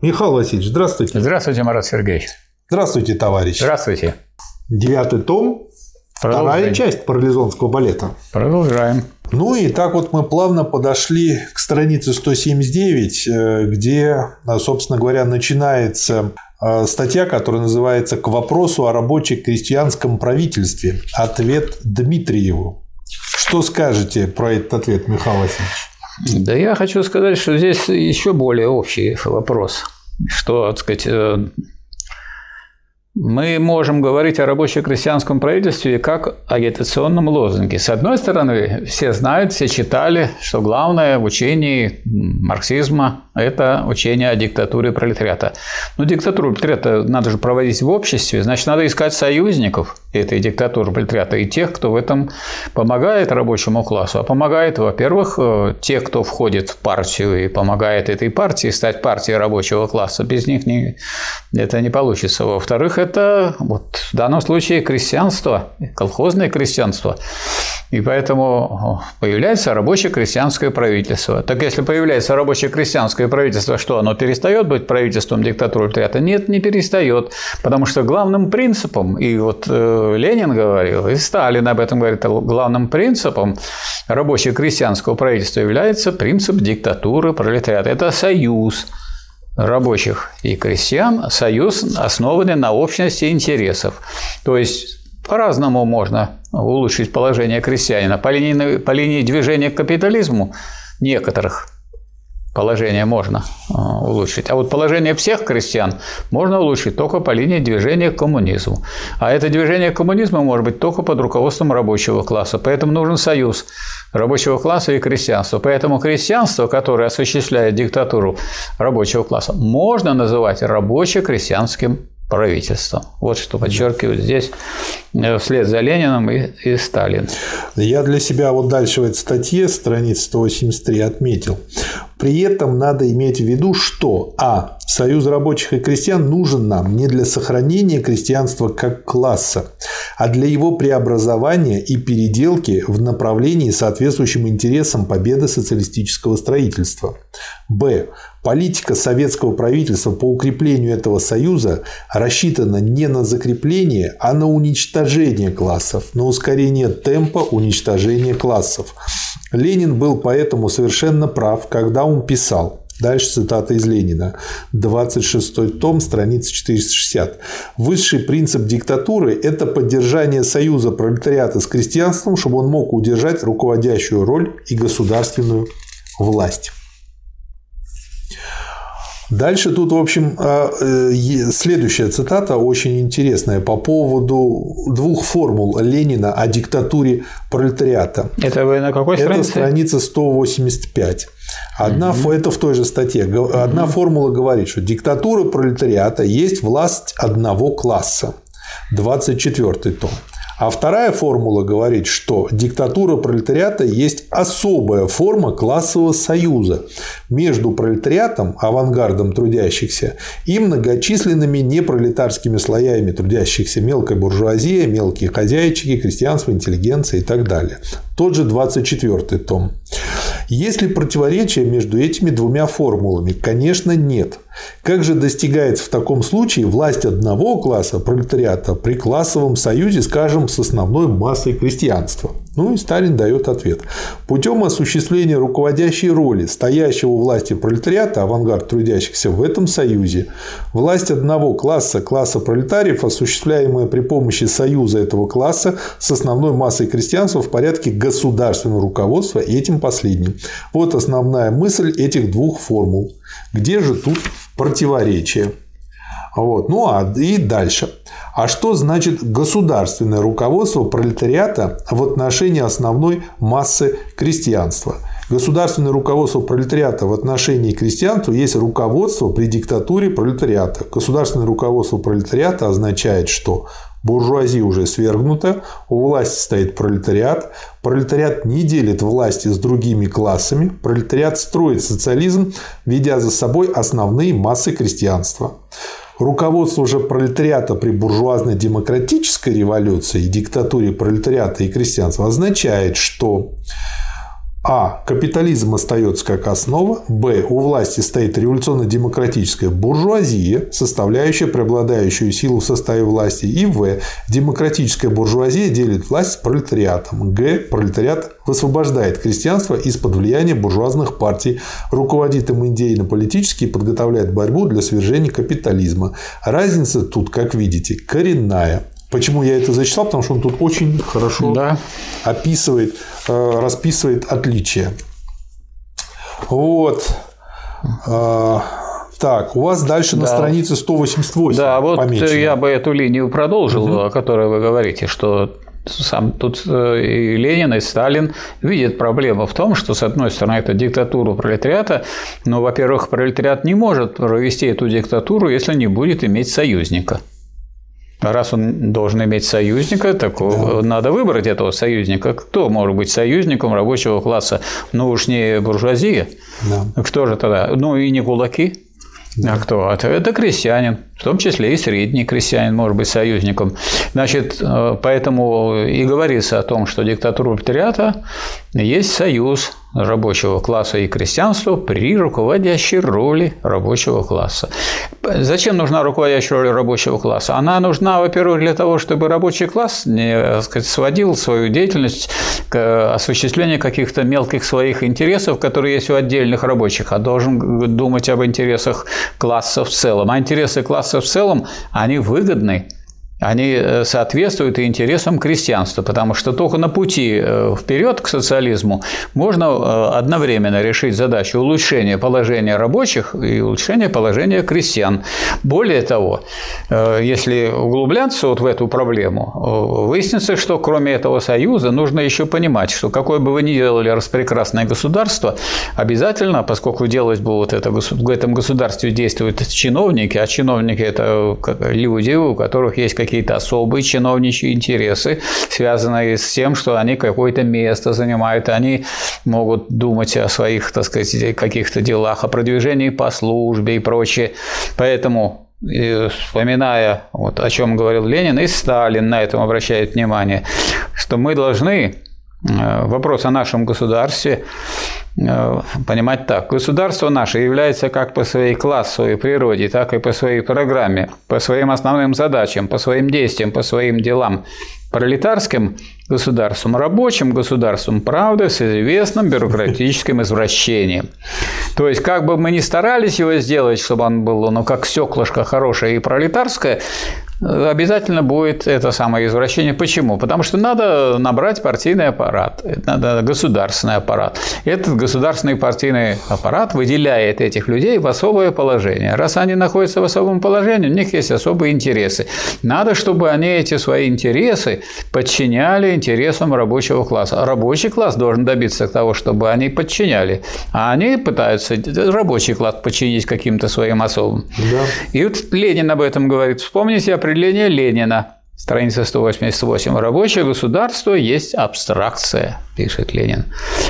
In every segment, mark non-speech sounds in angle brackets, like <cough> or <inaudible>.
Михаил Васильевич, здравствуйте. Здравствуйте, Марат Сергеевич. Здравствуйте, товарищ. Здравствуйте. Девятый том, вторая часть парализонского балета. Продолжаем. Ну и так вот мы плавно подошли к странице 179, э, где, э, собственно говоря, начинается э, статья, которая называется «К вопросу о рабоче-крестьянском правительстве. Ответ Дмитриеву». Что скажете про этот ответ, Михаил Васильевич? Да я хочу сказать, что здесь еще более общий вопрос. Что, так сказать, мы можем говорить о рабоче-крестьянском правительстве как агитационном лозунге. С одной стороны, все знают, все читали, что главное в учении марксизма – это учение о диктатуре пролетариата. Но диктатуру пролетариата надо же проводить в обществе, значит, надо искать союзников этой диктатуры пролетариата и тех, кто в этом помогает рабочему классу. А помогает, во-первых, э, те, кто входит в партию и помогает этой партии стать партией рабочего класса. Без них не, это не получится. Во-вторых, это вот в данном случае крестьянство, колхозное крестьянство. И поэтому появляется рабочее крестьянское правительство. Так если появляется рабочее крестьянское правительство, что оно перестает быть правительством диктатуры пролетариата? Нет, не перестает. Потому что главным принципом, и вот э, Ленин говорил, и Сталин об этом говорит, главным принципом рабочего крестьянского правительства является принцип диктатуры пролетариата. Это союз рабочих и крестьян союз, основанный на общности интересов. То есть по-разному можно улучшить положение крестьянина. По линии, по линии движения к капитализму некоторых положение можно а, улучшить. А вот положение всех крестьян можно улучшить только по линии движения к коммунизму. А это движение к коммунизму может быть только под руководством рабочего класса. Поэтому нужен союз рабочего класса и крестьянства. Поэтому крестьянство, которое осуществляет диктатуру рабочего класса, можно называть рабоче-крестьянским правительством. Вот что подчеркивают здесь э, вслед за Лениным и, и Сталин. Я для себя вот дальше в этой статье, страница 183, отметил. При этом надо иметь в виду, что а. Союз рабочих и крестьян нужен нам не для сохранения крестьянства как класса, а для его преобразования и переделки в направлении, соответствующим интересам победы социалистического строительства. Б. Политика советского правительства по укреплению этого союза рассчитана не на закрепление, а на уничтожение классов, на ускорение темпа уничтожения классов. Ленин был поэтому совершенно прав, когда он писал Дальше цитата из Ленина. 26 том, страница 460. Высший принцип диктатуры – это поддержание союза пролетариата с крестьянством, чтобы он мог удержать руководящую роль и государственную власть. Дальше тут, в общем, а, э, следующая цитата очень интересная по поводу двух формул Ленина о диктатуре пролетариата. Это вы на какой странице? Это страница 185. Одна, угу. Это в той же статье. Одна угу. формула говорит, что диктатура пролетариата есть власть одного класса. 24 том. А вторая формула говорит, что диктатура пролетариата есть особая форма классового союза между пролетариатом, авангардом трудящихся, и многочисленными непролетарскими слоями трудящихся мелкой буржуазия, мелкие хозяйчики, крестьянство, интеллигенция и так далее. Тот же 24 том. Есть ли противоречие между этими двумя формулами? Конечно, нет. Как же достигается в таком случае власть одного класса пролетариата при классовом союзе, скажем, с основной массой крестьянства? Ну и Сталин дает ответ. Путем осуществления руководящей роли стоящего у власти пролетариата, авангард трудящихся в этом союзе, власть одного класса, класса пролетариев, осуществляемая при помощи союза этого класса с основной массой крестьянства в порядке государственного руководства этим последним. Вот основная мысль этих двух формул. Где же тут противоречие? Вот. Ну а и дальше. А что значит государственное руководство пролетариата в отношении основной массы крестьянства? Государственное руководство пролетариата в отношении крестьянства есть руководство при диктатуре пролетариата. Государственное руководство пролетариата означает, что буржуазия уже свергнута, у власти стоит пролетариат, пролетариат не делит власти с другими классами, пролетариат строит социализм, ведя за собой основные массы крестьянства. Руководство же пролетариата при буржуазно-демократической революции и диктатуре пролетариата и крестьянства означает, что а. Капитализм остается как основа. Б. У власти стоит революционно-демократическая буржуазия, составляющая преобладающую силу в составе власти. И В. Демократическая буржуазия делит власть с пролетариатом. Г. Пролетариат высвобождает крестьянство из-под влияния буржуазных партий, руководит им идейно-политически и подготовляет борьбу для свержения капитализма. Разница тут, как видите, коренная. Почему я это зачитал? Потому что он тут очень хорошо да. описывает, э, расписывает отличия. Вот. Э, так, у вас дальше да. на странице 188. Да, вот помечено. я бы эту линию продолжил, угу. о которой вы говорите, что сам тут э, и Ленин, и Сталин видят проблему в том, что, с одной стороны, это диктатура пролетариата, но, во-первых, пролетариат не может провести эту диктатуру, если не будет иметь союзника. Раз он должен иметь союзника, так да. надо выбрать этого союзника. Кто может быть союзником рабочего класса? Ну уж не буржуазия. Да. Кто же тогда? Ну и не кулаки. Да. А кто? Это крестьянин, в том числе и средний крестьянин может быть союзником. Значит, э, поэтому и говорится о том, что диктатура пролетариата есть союз рабочего класса и крестьянства при руководящей роли рабочего класса. Зачем нужна руководящая роль рабочего класса? Она нужна, во-первых, для того, чтобы рабочий класс не сказать, сводил свою деятельность к осуществлению каких-то мелких своих интересов, которые есть у отдельных рабочих, а должен думать об интересах класса в целом. А интересы класса в целом, они выгодны они э, соответствуют интересам крестьянства, потому что только на пути э, вперед к социализму можно э, одновременно решить задачу улучшения положения рабочих и улучшения положения крестьян. Более того, если углубляться вот в эту проблему, выяснится, что кроме этого союза нужно еще понимать, что какое бы вы ни делали распрекрасное государство, обязательно, поскольку делать будут это, в этом государстве действуют чиновники, а чиновники – это люди, у которых есть какие какие-то особые чиновничьи интересы, связанные с тем, что они какое-то место занимают, они могут думать о своих, так сказать, каких-то делах, о продвижении по службе и прочее. Поэтому и вспоминая, вот, о чем говорил Ленин, и Сталин на этом обращает внимание, что мы должны вопрос о нашем государстве Э, понимать так. Государство наше является как по своей классовой природе, так и по своей программе, по своим основным задачам, по своим действиям, по своим делам пролетарским государством, рабочим государством, правда, с известным бюрократическим извращением. То есть, как бы мы ни старались его сделать, чтобы он был, ну, как стеклышко хорошее и пролетарское, обязательно будет это самое извращение. Почему? Потому что надо набрать партийный аппарат, надо государственный аппарат. Этот государственный партийный аппарат выделяет этих людей в особое положение. Раз они находятся в особом положении, у них есть особые интересы. Надо, чтобы они эти свои интересы подчиняли интересам рабочего класса. Рабочий класс должен добиться того, чтобы они подчиняли. А они пытаются рабочий класс подчинить каким-то своим особым. Да. И вот Ленин об этом говорит. Вспомните определение Ленина. Страница 188. Рабочее государство есть абстракция, пишет Ленин.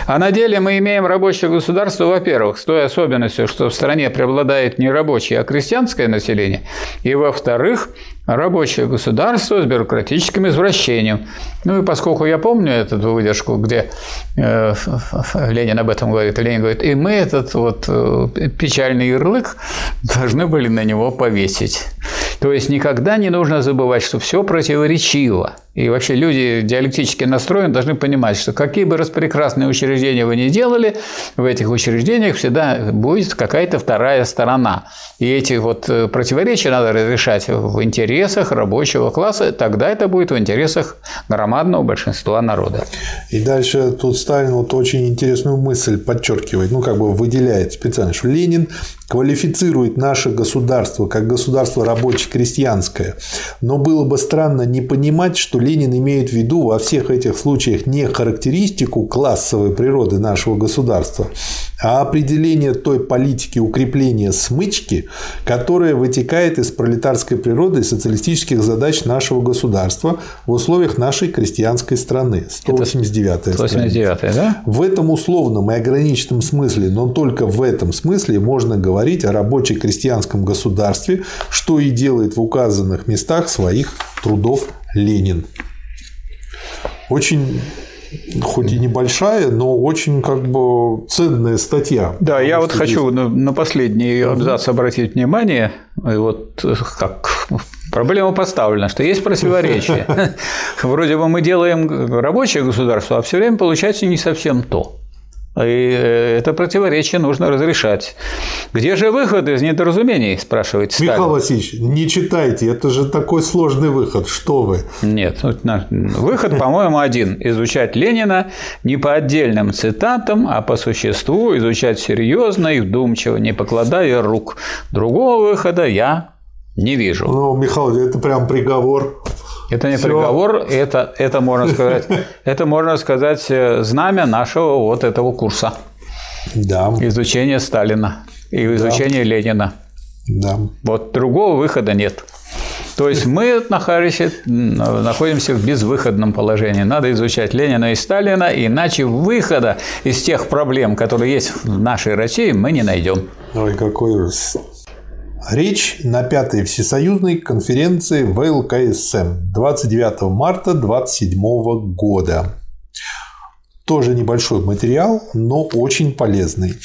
А на деле мы имеем рабочее государство, во-первых, с той особенностью, что в стране преобладает не рабочее, а крестьянское население. И во-вторых, рабочее государство с бюрократическим извращением. Ну и поскольку я помню эту выдержку, где э, Ленин об этом говорит, Ленин говорит, и мы этот вот э, печальный ярлык должны были на него повесить. То есть никогда не нужно забывать, что все противоречиво. И вообще люди диалектически настроены должны понимать, что какие бы распрекрасные учреждения вы ни делали, в этих учреждениях всегда будет какая-то вторая сторона. И эти вот э, противоречия надо разрешать в интересах рабочего класса, тогда это будет в интересах громадного большинства народа. И дальше тут Сталин вот очень интересную мысль подчеркивает, ну как бы выделяет специально, что Ленин квалифицирует наше государство как государство рабоче-крестьянское. Но было бы странно не понимать, что Ленин имеет в виду во всех этих случаях не характеристику классовой природы нашего государства, а определение той политики укрепления смычки, которая вытекает из пролетарской природы и социалистических задач нашего государства в условиях нашей крестьянской страны. 189 189 да? В этом условном и ограниченном смысле, но только в этом смысле можно говорить о рабоче-крестьянском государстве, что и делает в указанных местах своих трудов Ленин. Очень хоть и небольшая, но очень как бы ценная статья. Да, я вот хочу здесь... на, последний абзац обратить внимание. Вот как проблема поставлена, что есть противоречие. <laughs> Вроде бы мы делаем рабочее государство, а все время получается не совсем то. И э, это противоречие нужно разрешать. Где же выход из недоразумений, спрашивает Сталин. Михаил Васильевич, не читайте, это же такой сложный выход, что вы. Нет, выход, по-моему, один. Изучать Ленина не по отдельным цитатам, а по существу, изучать серьезно и вдумчиво, не покладая рук. Другого выхода я не вижу. Ну, Михаил, это прям приговор. Это не Всё. приговор, это, это, можно сказать, <laughs> это, можно сказать, э, знамя нашего вот этого курса. Да. Изучение Сталина и изучение да. Ленина. Да. Вот другого выхода нет. То есть мы находимся в безвыходном положении. Надо изучать Ленина и Сталина, иначе выхода из тех проблем, которые есть в нашей России, мы не найдем. Ой, какой ужас. Речь на пятой всесоюзной конференции ВЛКСМ 29 марта 27 года. Тоже небольшой материал, но очень полезный.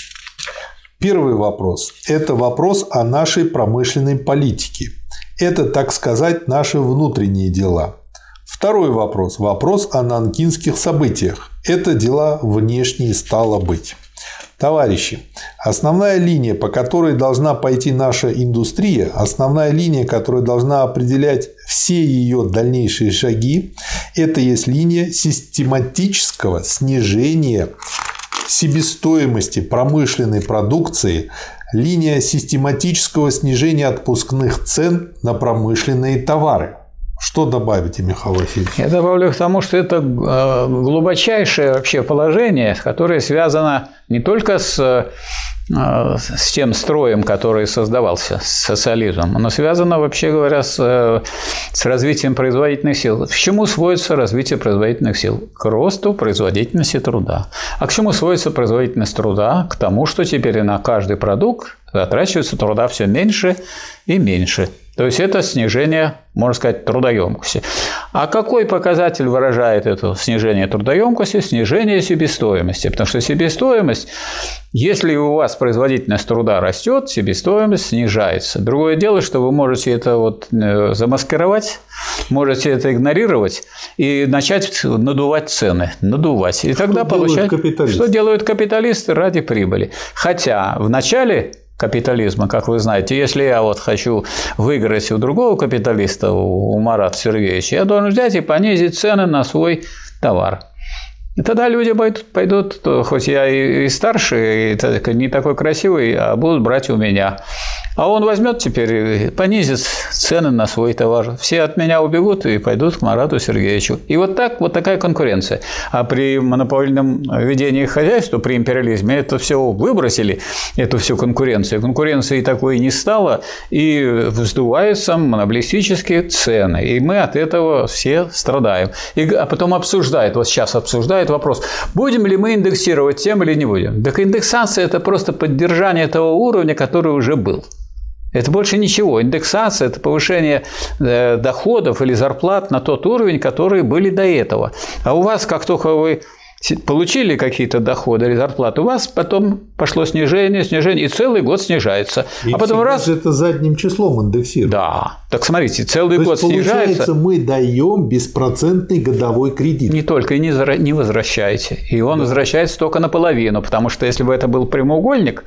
Первый вопрос – это вопрос о нашей промышленной политике. Это, так сказать, наши внутренние дела. Второй вопрос – вопрос о нанкинских событиях. Это дела внешние стало быть. Товарищи, основная линия, по которой должна пойти наша индустрия, основная линия, которая должна определять все ее дальнейшие шаги, это есть линия систематического снижения себестоимости промышленной продукции, линия систематического снижения отпускных цен на промышленные товары. Что добавите, Михаил Васильевич? Я добавлю к тому, что это э, глубочайшее вообще положение, которое связано не только с, э, с тем строем, который создавался, с социализмом, но связано, вообще говоря, с, э, с развитием производительных сил. К чему сводится развитие производительных сил? К росту производительности труда. А к чему сводится производительность труда? К тому, что теперь на каждый продукт затрачивается труда все меньше и меньше. То есть это снижение, можно сказать, трудоемкости. А какой показатель выражает это снижение трудоемкости? Снижение себестоимости. Потому что себестоимость, если у вас производительность труда растет, себестоимость снижается. Другое дело, что вы можете это вот э, замаскировать, можете это игнорировать и начать надувать цены, надувать. И тогда что получать, что делают капиталисты ради прибыли. Хотя в начале капитализма, как вы знаете. Если я вот хочу выиграть у другого капиталиста, у Марата Сергеевича, я должен взять и понизить цены на свой товар. И тогда люди пойдут, пойдут хоть я и старше, и не такой красивый, а будут брать у меня. А он возьмет теперь и понизит цены на свой товар. Все от меня убегут и пойдут к Марату Сергеевичу. И вот так, вот такая конкуренция. А при монопольном ведении хозяйства, при империализме, это все выбросили, эту всю конкуренцию. Конкуренции такой не стало, и вздуваются монополистические цены. И мы от этого все страдаем. И, а потом обсуждают, вот сейчас обсуждают вопрос, будем ли мы индексировать тем или не будем. Так индексация – это просто поддержание того уровня, который уже был. Это больше ничего. Индексация – это повышение э, доходов или зарплат на тот уровень, которые были до этого. А у вас, как только вы получили какие-то доходы или зарплаты, у вас потом пошло снижение, снижение, и целый год снижается. И а потом раз... это задним числом индексируется. Да. Так смотрите, целый То год есть, снижается. Получается, мы даем беспроцентный годовой кредит. Не только, и не, не возвращаете. И он да. возвращается только наполовину, потому что если бы это был прямоугольник,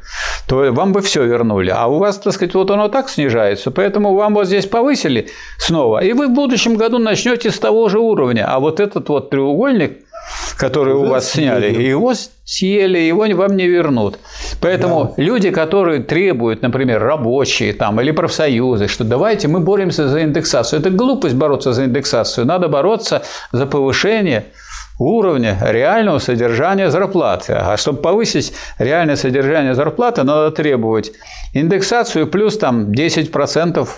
то вам бы все вернули. А у вас, так сказать, вот оно так снижается, поэтому вам вот здесь повысили снова, и вы в будущем году начнете с того же уровня. А вот этот вот треугольник – который у вас сняли, его съели, его вам не вернут. Поэтому да. люди, которые требуют, например, рабочие там, или профсоюзы, что давайте мы боремся за индексацию. Это глупость бороться за индексацию. Надо бороться за повышение уровня реального содержания зарплаты. А чтобы повысить реальное содержание зарплаты, надо требовать индексацию плюс там 10%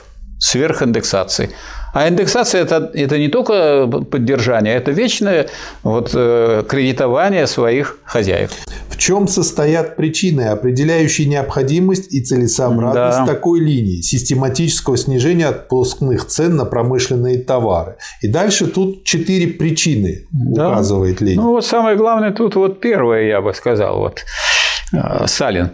сверхиндексации. А индексация это, это не только поддержание, это вечное вот, э, кредитование своих хозяев. В чем состоят причины, определяющие необходимость и целесообразность да. такой линии систематического снижения отпускных цен на промышленные товары? И дальше тут четыре причины да. указывает линия. Ну вот самое главное тут вот первое, я бы сказал, вот э, Салин.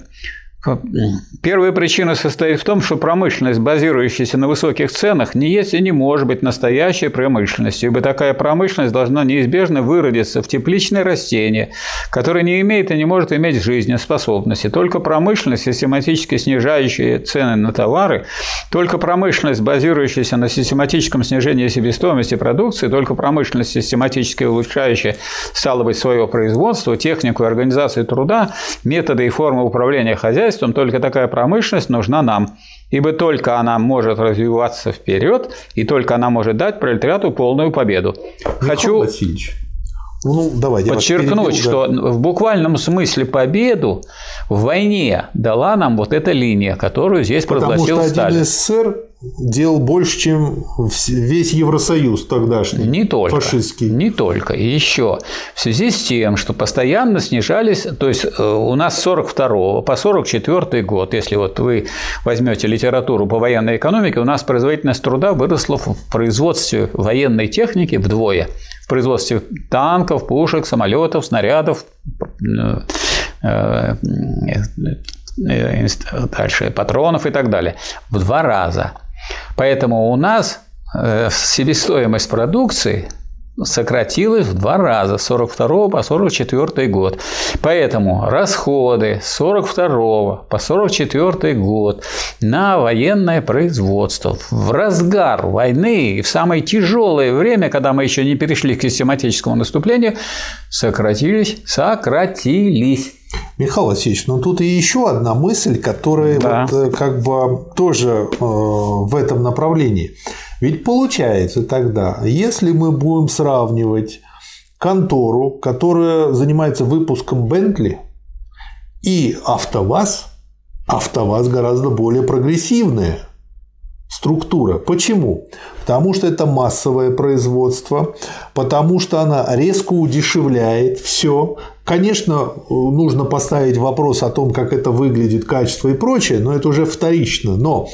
Первая причина состоит в том, что промышленность, базирующаяся на высоких ценах, не есть и не может быть настоящей промышленностью, ибо такая промышленность должна неизбежно выродиться в тепличное растение, которое не имеет и не может иметь жизнеспособности. Только промышленность, систематически снижающая цены на товары, только промышленность, базирующаяся на систематическом снижении себестоимости продукции, только промышленность, систематически улучшающая, стало быть, свое производство, технику и организацию труда, методы и формы управления хозяйством, хозяйством, только такая промышленность нужна нам, ибо только она может развиваться вперед, и только она может дать пролетариату полную победу. Михаил Хочу Васильевич, ну, давай, подчеркнуть, перебил, что да. в буквальном смысле победу в войне дала нам вот эта линия, которую здесь Потому прогласил что один СССР делал больше, чем весь Евросоюз тогдашний. Не только. Фашистский. Не только. Еще. В связи с тем, что постоянно снижались, то есть э, у нас с 42 по 44 год, если вот вы возьмете литературу по военной экономике, у нас производительность труда выросла в производстве военной техники вдвое. В производстве танков, пушек, самолетов, снарядов, э, э, дальше патронов и так далее. В два раза. Поэтому у нас э, себестоимость продукции сократилась в два раза с 42 по 44 год. Поэтому расходы с 42 по 44 год на военное производство в разгар войны и в самое тяжелое время, когда мы еще не перешли к систематическому наступлению, сократились, сократились. Михаил Васильевич, ну тут и еще одна мысль, которая да. вот э, как бы тоже э, в этом направлении. Ведь получается тогда, если мы будем сравнивать контору, которая занимается выпуском Бентли, и АвтоВАЗ, АвтоВАЗ гораздо более прогрессивная структура. Почему? Потому что это массовое производство, потому что она резко удешевляет все. Конечно, нужно поставить вопрос о том, как это выглядит, качество и прочее, но это уже вторично. Но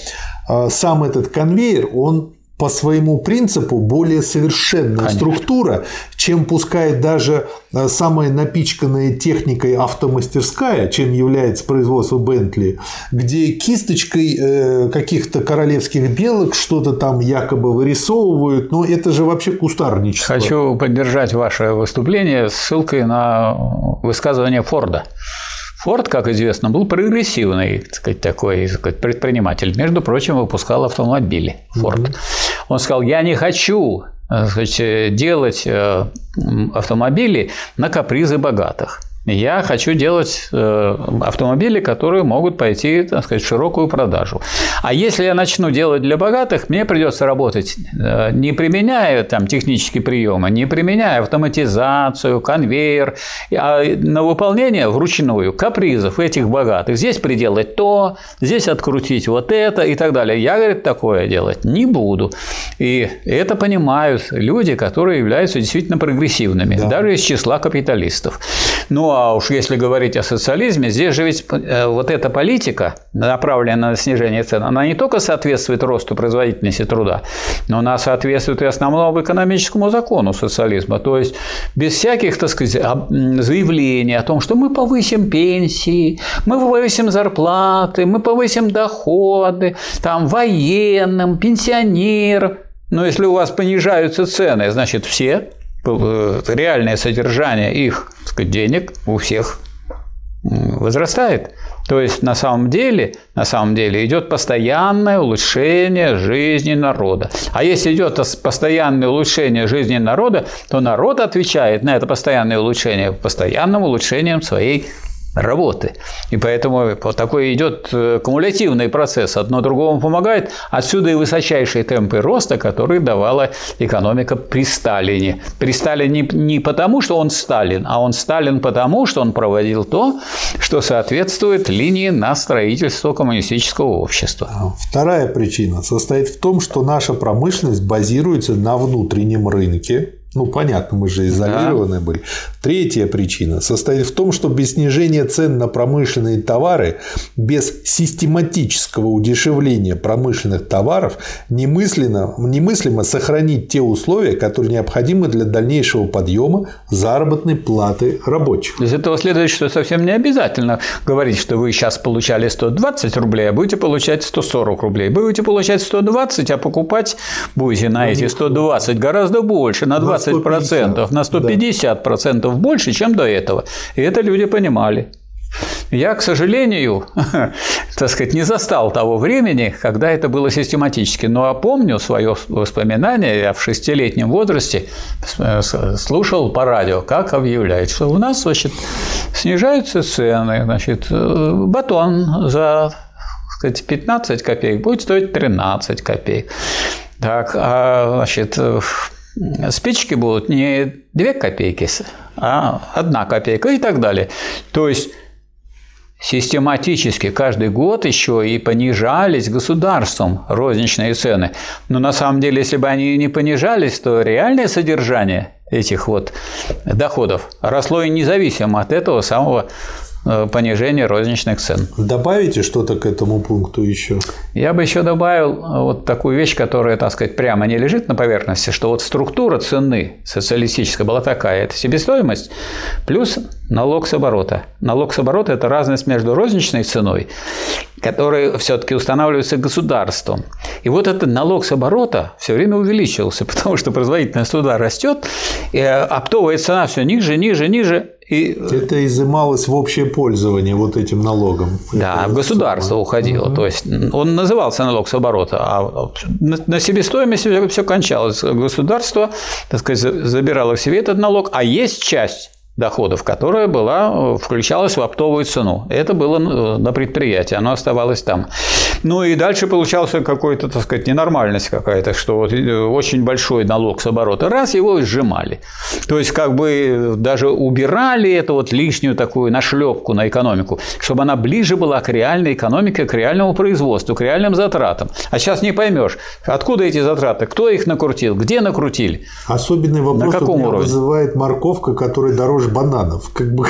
э, сам этот конвейер, он по своему принципу более совершенная Конечно. структура, чем пускай даже э, самая напичканная техникой автомастерская, чем является производство Бентли, где кисточкой э, каких-то королевских белок что-то там якобы вырисовывают, но это же вообще кустарничество. Хочу поддержать ваше выступление ссылкой на высказывание Форда. Форд, как известно, был прогрессивный так сказать, такой так сказать, предприниматель. Между прочим, выпускал автомобили Форд. Mm-hmm. Он сказал, я не хочу сказать, делать э, автомобили на капризы богатых. Я хочу делать э, автомобили, которые могут пойти, так сказать, в широкую продажу. А если я начну делать для богатых, мне придется работать, э, не применяя там технические приемы, не применяя автоматизацию, конвейер, а на выполнение вручную капризов этих богатых. Здесь приделать то, здесь открутить вот это и так далее. Я, говорит, такое делать не буду. И это понимают люди, которые являются действительно прогрессивными, да. даже из числа капиталистов. Ну, а уж если говорить о социализме, здесь же ведь э, вот эта политика, направленная на снижение цен, она не только соответствует росту производительности труда, но она соответствует и основному экономическому закону социализма. То есть без всяких, так сказать, заявлений о том, что мы повысим пенсии, мы повысим зарплаты, мы повысим доходы, там, военным, пенсионерам. Но если у вас понижаются цены, значит, все реальное содержание их сказать, денег у всех возрастает. То есть на самом деле, на самом деле идет постоянное улучшение жизни народа. А если идет постоянное улучшение жизни народа, то народ отвечает на это постоянное улучшение постоянным улучшением своей работы. И поэтому вот такой идет э, кумулятивный процесс, одно другому помогает. Отсюда и высочайшие темпы роста, которые давала экономика при Сталине. При Сталине не, потому, что он Сталин, а он Сталин потому, что он проводил то, что соответствует линии на строительство коммунистического общества. А вторая причина состоит в том, что наша промышленность базируется на внутреннем рынке, ну, понятно, мы же изолированы да. были. Третья причина состоит в том, что без снижения цен на промышленные товары, без систематического удешевления промышленных товаров немыслимо, немыслимо сохранить те условия, которые необходимы для дальнейшего подъема заработной платы рабочих. Из этого следует, что совсем не обязательно говорить, что вы сейчас получали 120 рублей, а будете получать 140 рублей. Будете получать 120, а покупать будете на эти 120 гораздо больше, на 20 20% на 150% да. больше, чем до этого. И это люди понимали. Я, к сожалению, <laughs> так сказать, не застал того времени, когда это было систематически. Но помню свое воспоминание, я в шестилетнем возрасте слушал по радио, как объявляют, что у нас значит, снижаются цены, значит, э, батон за сказать, 15 копеек будет стоить 13 копеек. Так, а, значит, спички будут не 2 копейки, а 1 копейка и так далее. То есть систематически каждый год еще и понижались государством розничные цены. Но на самом деле, если бы они не понижались, то реальное содержание этих вот доходов росло и независимо от этого самого понижение розничных цен. Добавите что-то к этому пункту еще? Я бы еще добавил э, вот такую вещь, которая, так сказать, прямо не лежит на поверхности, что вот структура цены социалистическая была такая, это себестоимость плюс налог с оборота. Налог с оборота – это разность между розничной ценой, которая все-таки устанавливается государством. И вот этот налог с оборота все время увеличивался, <laughs> потому что производительность труда растет, и оптовая цена все ниже, ниже, ниже, и... Это изымалось в общее пользование вот этим налогом. Да, это в государство самое. уходило. Угу. То есть он назывался налог с оборота, а на себестоимость все кончалось. Государство, так сказать, забирало себе этот налог, а есть часть доходов, которая была, э, включалась в оптовую цену. Это было э, на предприятии, оно оставалось там. Ну и дальше получался какой-то, так сказать, ненормальность какая-то, что вот э, очень большой налог с оборота, раз его сжимали. То есть как бы даже убирали эту вот лишнюю такую нашлепку на экономику, чтобы она ближе была к реальной экономике, к реальному производству, к реальным затратам. А сейчас не поймешь, откуда эти затраты, кто их накрутил, где накрутили. Особенный вопрос на каком уровне? вызывает морковка, которая дороже дороже бананов. Как бы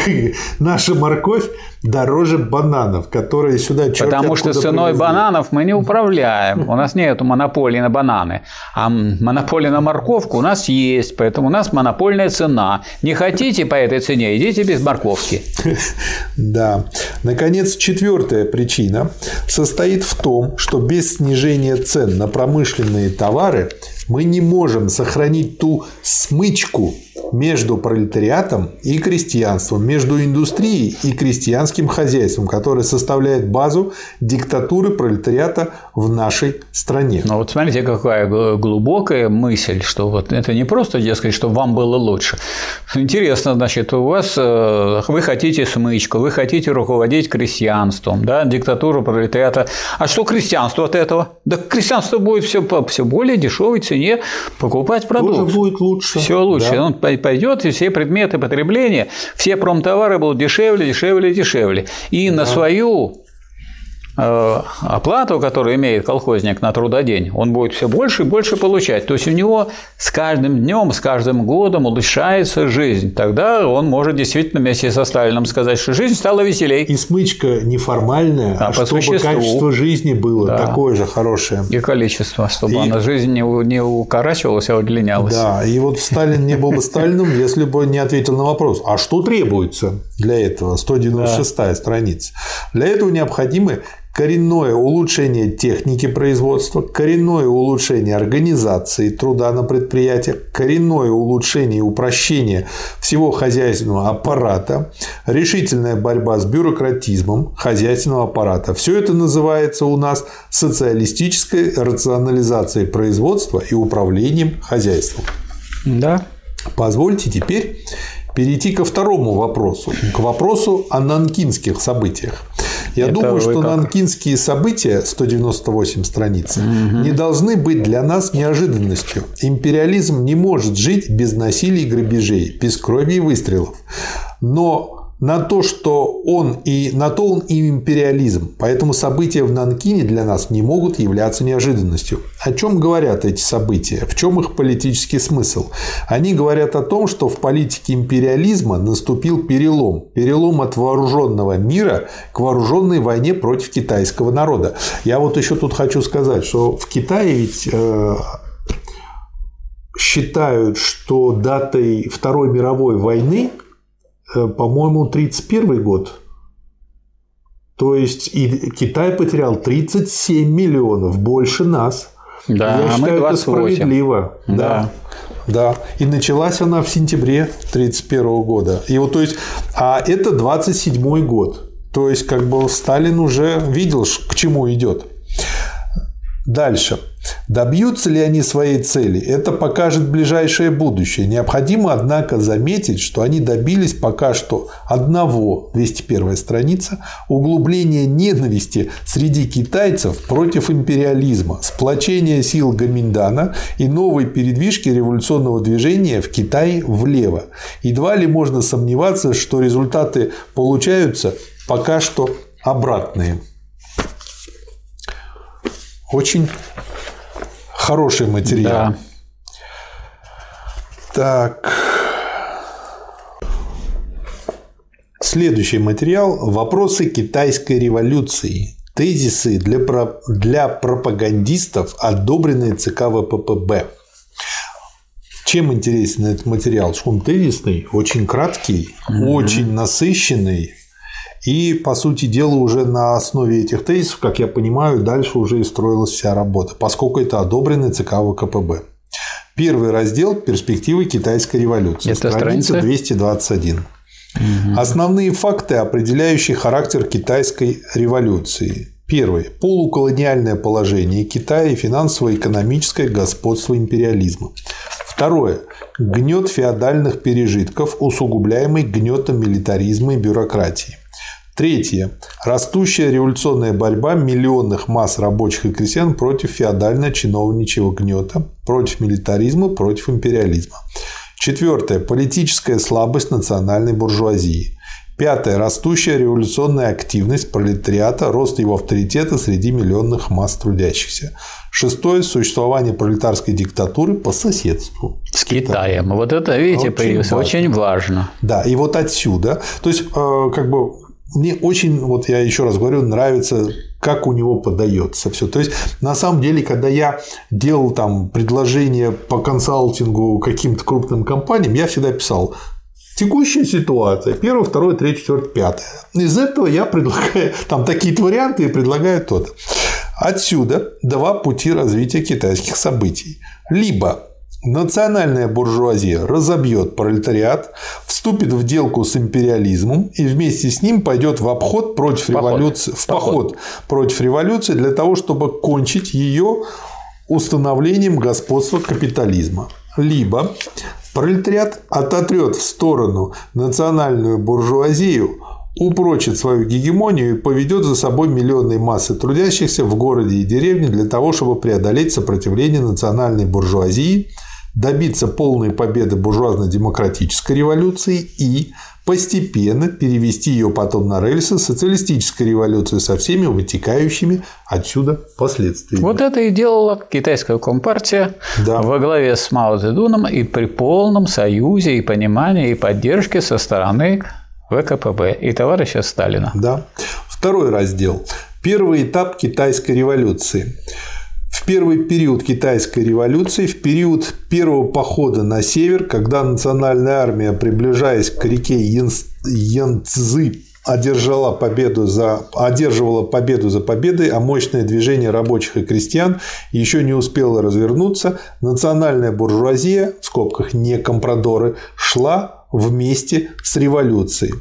<laughs> наша морковь дороже бананов, которые сюда черт Потому что ценой привезли. бананов мы не управляем. У нас нет монополии на бананы. А монополия на морковку у нас есть. Поэтому у нас монопольная цена. Не хотите по этой цене, идите без морковки. <laughs> Да. Наконец, четвертая причина состоит в том, что без снижения цен на промышленные товары мы не можем сохранить ту смычку между пролетариатом и крестьянством, между индустрией и крестьянским хозяйством, которая составляет базу диктатуры пролетариата в нашей стране. Ну вот смотрите, какая глубокая мысль, что вот это не просто, дескать, чтобы вам было лучше. Интересно, значит, у вас э, вы хотите смычку, вы хотите руководить крестьянством, да, диктатуру пролетариата. А что крестьянство от этого? Да крестьянство будет все, все более дешевой цене покупать продукты. Тоже будет лучше. Все лучше. Да. Он пойдет, и все предметы потребления, все промтовары будут дешевле, дешевле, дешевле. И да. на свою оплату, которую имеет колхозник на трудодень, он будет все больше и больше получать. То есть у него с каждым днем, с каждым годом улучшается жизнь. Тогда он может действительно вместе со Сталином сказать, что жизнь стала веселей. И смычка неформальная, а, а чтобы существу. качество жизни было да. такое же хорошее. И количество, чтобы и... она жизнь не, не укорачивалась, а удлинялась. Да, и вот Сталин не был бы Сталином, если бы не ответил на вопрос, а что требуется для этого? 196 да. страница. Для этого необходимы коренное улучшение техники производства, коренное улучшение организации труда на предприятиях, коренное улучшение и упрощение всего хозяйственного аппарата, решительная борьба с бюрократизмом хозяйственного аппарата. Все это называется у нас социалистической рационализацией производства и управлением хозяйством. Да. Позвольте теперь перейти ко второму вопросу, к вопросу о нанкинских событиях. Я Это думаю, что как? нанкинские события, 198 страниц, не должны быть для нас неожиданностью. Империализм не может жить без насилия и грабежей, без крови и выстрелов. Но на то, что он и на то он и империализм. Поэтому события в Нанкине для нас не могут являться неожиданностью. О чем говорят эти события? В чем их политический смысл? Они говорят о том, что в политике империализма наступил перелом. Перелом от вооруженного мира к вооруженной войне против китайского народа. Я вот еще тут хочу сказать, что в Китае ведь э, считают, что датой Второй мировой войны по-моему, 1931 год. То есть и Китай потерял 37 миллионов, больше нас. Да, Я а мы считаю, это 28. справедливо. Да. Да. И началась она в сентябре 1931 года. И вот, то есть, а это 27 год. То есть, как бы Сталин уже видел, к чему идет. Дальше. Добьются ли они своей цели? Это покажет ближайшее будущее. Необходимо, однако, заметить, что они добились пока что одного, 201 страница, углубления ненависти среди китайцев против империализма, сплочения сил Гаминдана и новой передвижки революционного движения в Китае влево. Едва ли можно сомневаться, что результаты получаются пока что обратные. Очень хороший материал. Да. Так. Следующий материал – вопросы китайской революции. Тезисы для, про- для пропагандистов, одобренные ЦК ВППБ. Чем интересен этот материал? Он тезисный, очень краткий, очень насыщенный. И, по сути дела, уже на основе этих тезисов, как я понимаю, дальше уже и строилась вся работа, поскольку это одобренный ЦК ВКПБ. Первый раздел «Перспективы китайской революции». Это страница страница? 221. Основные факты, определяющие характер китайской революции. Первый. Полуколониальное положение Китая и финансово-экономическое господство империализма. Второе. Гнет феодальных пережитков, усугубляемый гнетом милитаризма и бюрократии. Третье. Растущая революционная борьба миллионных масс рабочих и крестьян против феодально-чиновничьего гнета, против милитаризма, против империализма. Четвертое. Политическая слабость национальной буржуазии. Пятое. Растущая революционная активность пролетариата, рост его авторитета среди миллионных масс трудящихся. Шестое. Существование пролетарской диктатуры по соседству. С Китаем. Вот это, видите, Очень появилось. важно. Очень важно. Да, и вот отсюда, то есть, э, как бы мне очень, вот я еще раз говорю, нравится, как у него подается все. То есть, на самом деле, когда я делал там предложение по консалтингу каким-то крупным компаниям, я всегда писал Текущая ситуация. Первое, второе, третье, четвертое, пятое. Из этого я предлагаю там такие варианты и предлагаю тот. Отсюда два пути развития китайских событий. Либо национальная буржуазия разобьет пролетариат, вступит в делку с империализмом и вместе с ним пойдет в обход против Поход. революции, в Поход. поход против революции для того, чтобы кончить ее установлением господства капитализма. Либо пролетариат ототрет в сторону национальную буржуазию, упрочит свою гегемонию и поведет за собой миллионные массы трудящихся в городе и деревне для того, чтобы преодолеть сопротивление национальной буржуазии, добиться полной победы буржуазно-демократической революции и постепенно перевести ее потом на рельсы социалистической революции со всеми вытекающими отсюда последствиями. Вот это и делала китайская компартия Да. во главе с Мао Цзэдуном и при полном союзе и понимании и поддержке со стороны ВКПБ и товарища Сталина. Да. Второй раздел. Первый этап китайской революции. Первый период китайской революции, в период первого похода на север, когда национальная армия, приближаясь к реке Янцзы, одержала победу за, одерживала победу за победой, а мощное движение рабочих и крестьян еще не успело развернуться, национальная буржуазия, в скобках не компрадоры, шла вместе с революцией.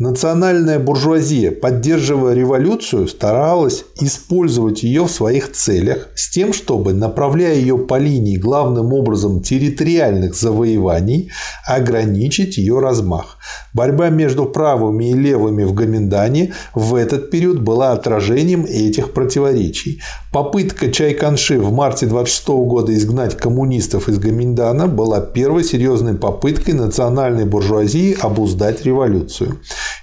Национальная буржуазия, поддерживая революцию, старалась использовать ее в своих целях с тем, чтобы, направляя ее по линии главным образом территориальных завоеваний, ограничить ее размах. Борьба между правыми и левыми в Гаминдане в этот период была отражением этих противоречий. Попытка Чайканши в марте 26 года изгнать коммунистов из Гаминдана была первой серьезной попыткой национальной буржуазии обуздать революцию.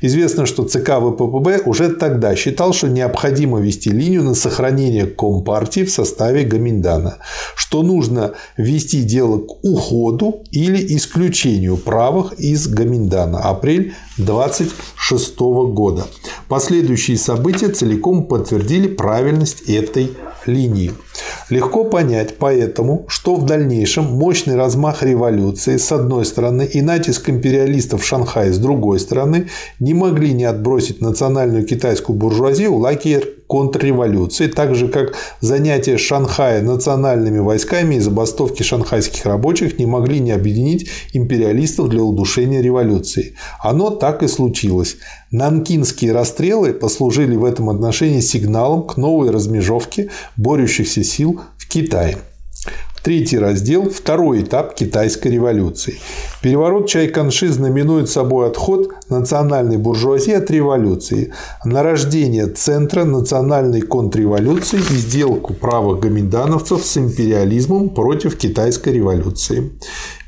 Известно, что ЦК ВППБ уже тогда считал, что необходимо вести линию на сохранение Компартии в составе Гаминдана, что нужно вести дело к уходу или исключению правых из Гаминдана. Апрель 26 года. Последующие события целиком подтвердили правильность этой линии. Легко понять поэтому, что в дальнейшем мощный размах революции с одной стороны и натиск империалистов в Шанхае с другой стороны не могли не отбросить национальную китайскую буржуазию лагерь контрреволюции, так же как занятие Шанхая национальными войсками и забастовки шанхайских рабочих не могли не объединить империалистов для удушения революции. Оно так и случилось. Нанкинские расстрелы послужили в этом отношении сигналом к новой размежевке борющихся сил в Китае. Третий раздел – второй этап китайской революции. Переворот Чайканши знаменует собой отход национальной буржуазии от революции, нарождение центра национальной контрреволюции и сделку правых гоминдановцев с империализмом против китайской революции.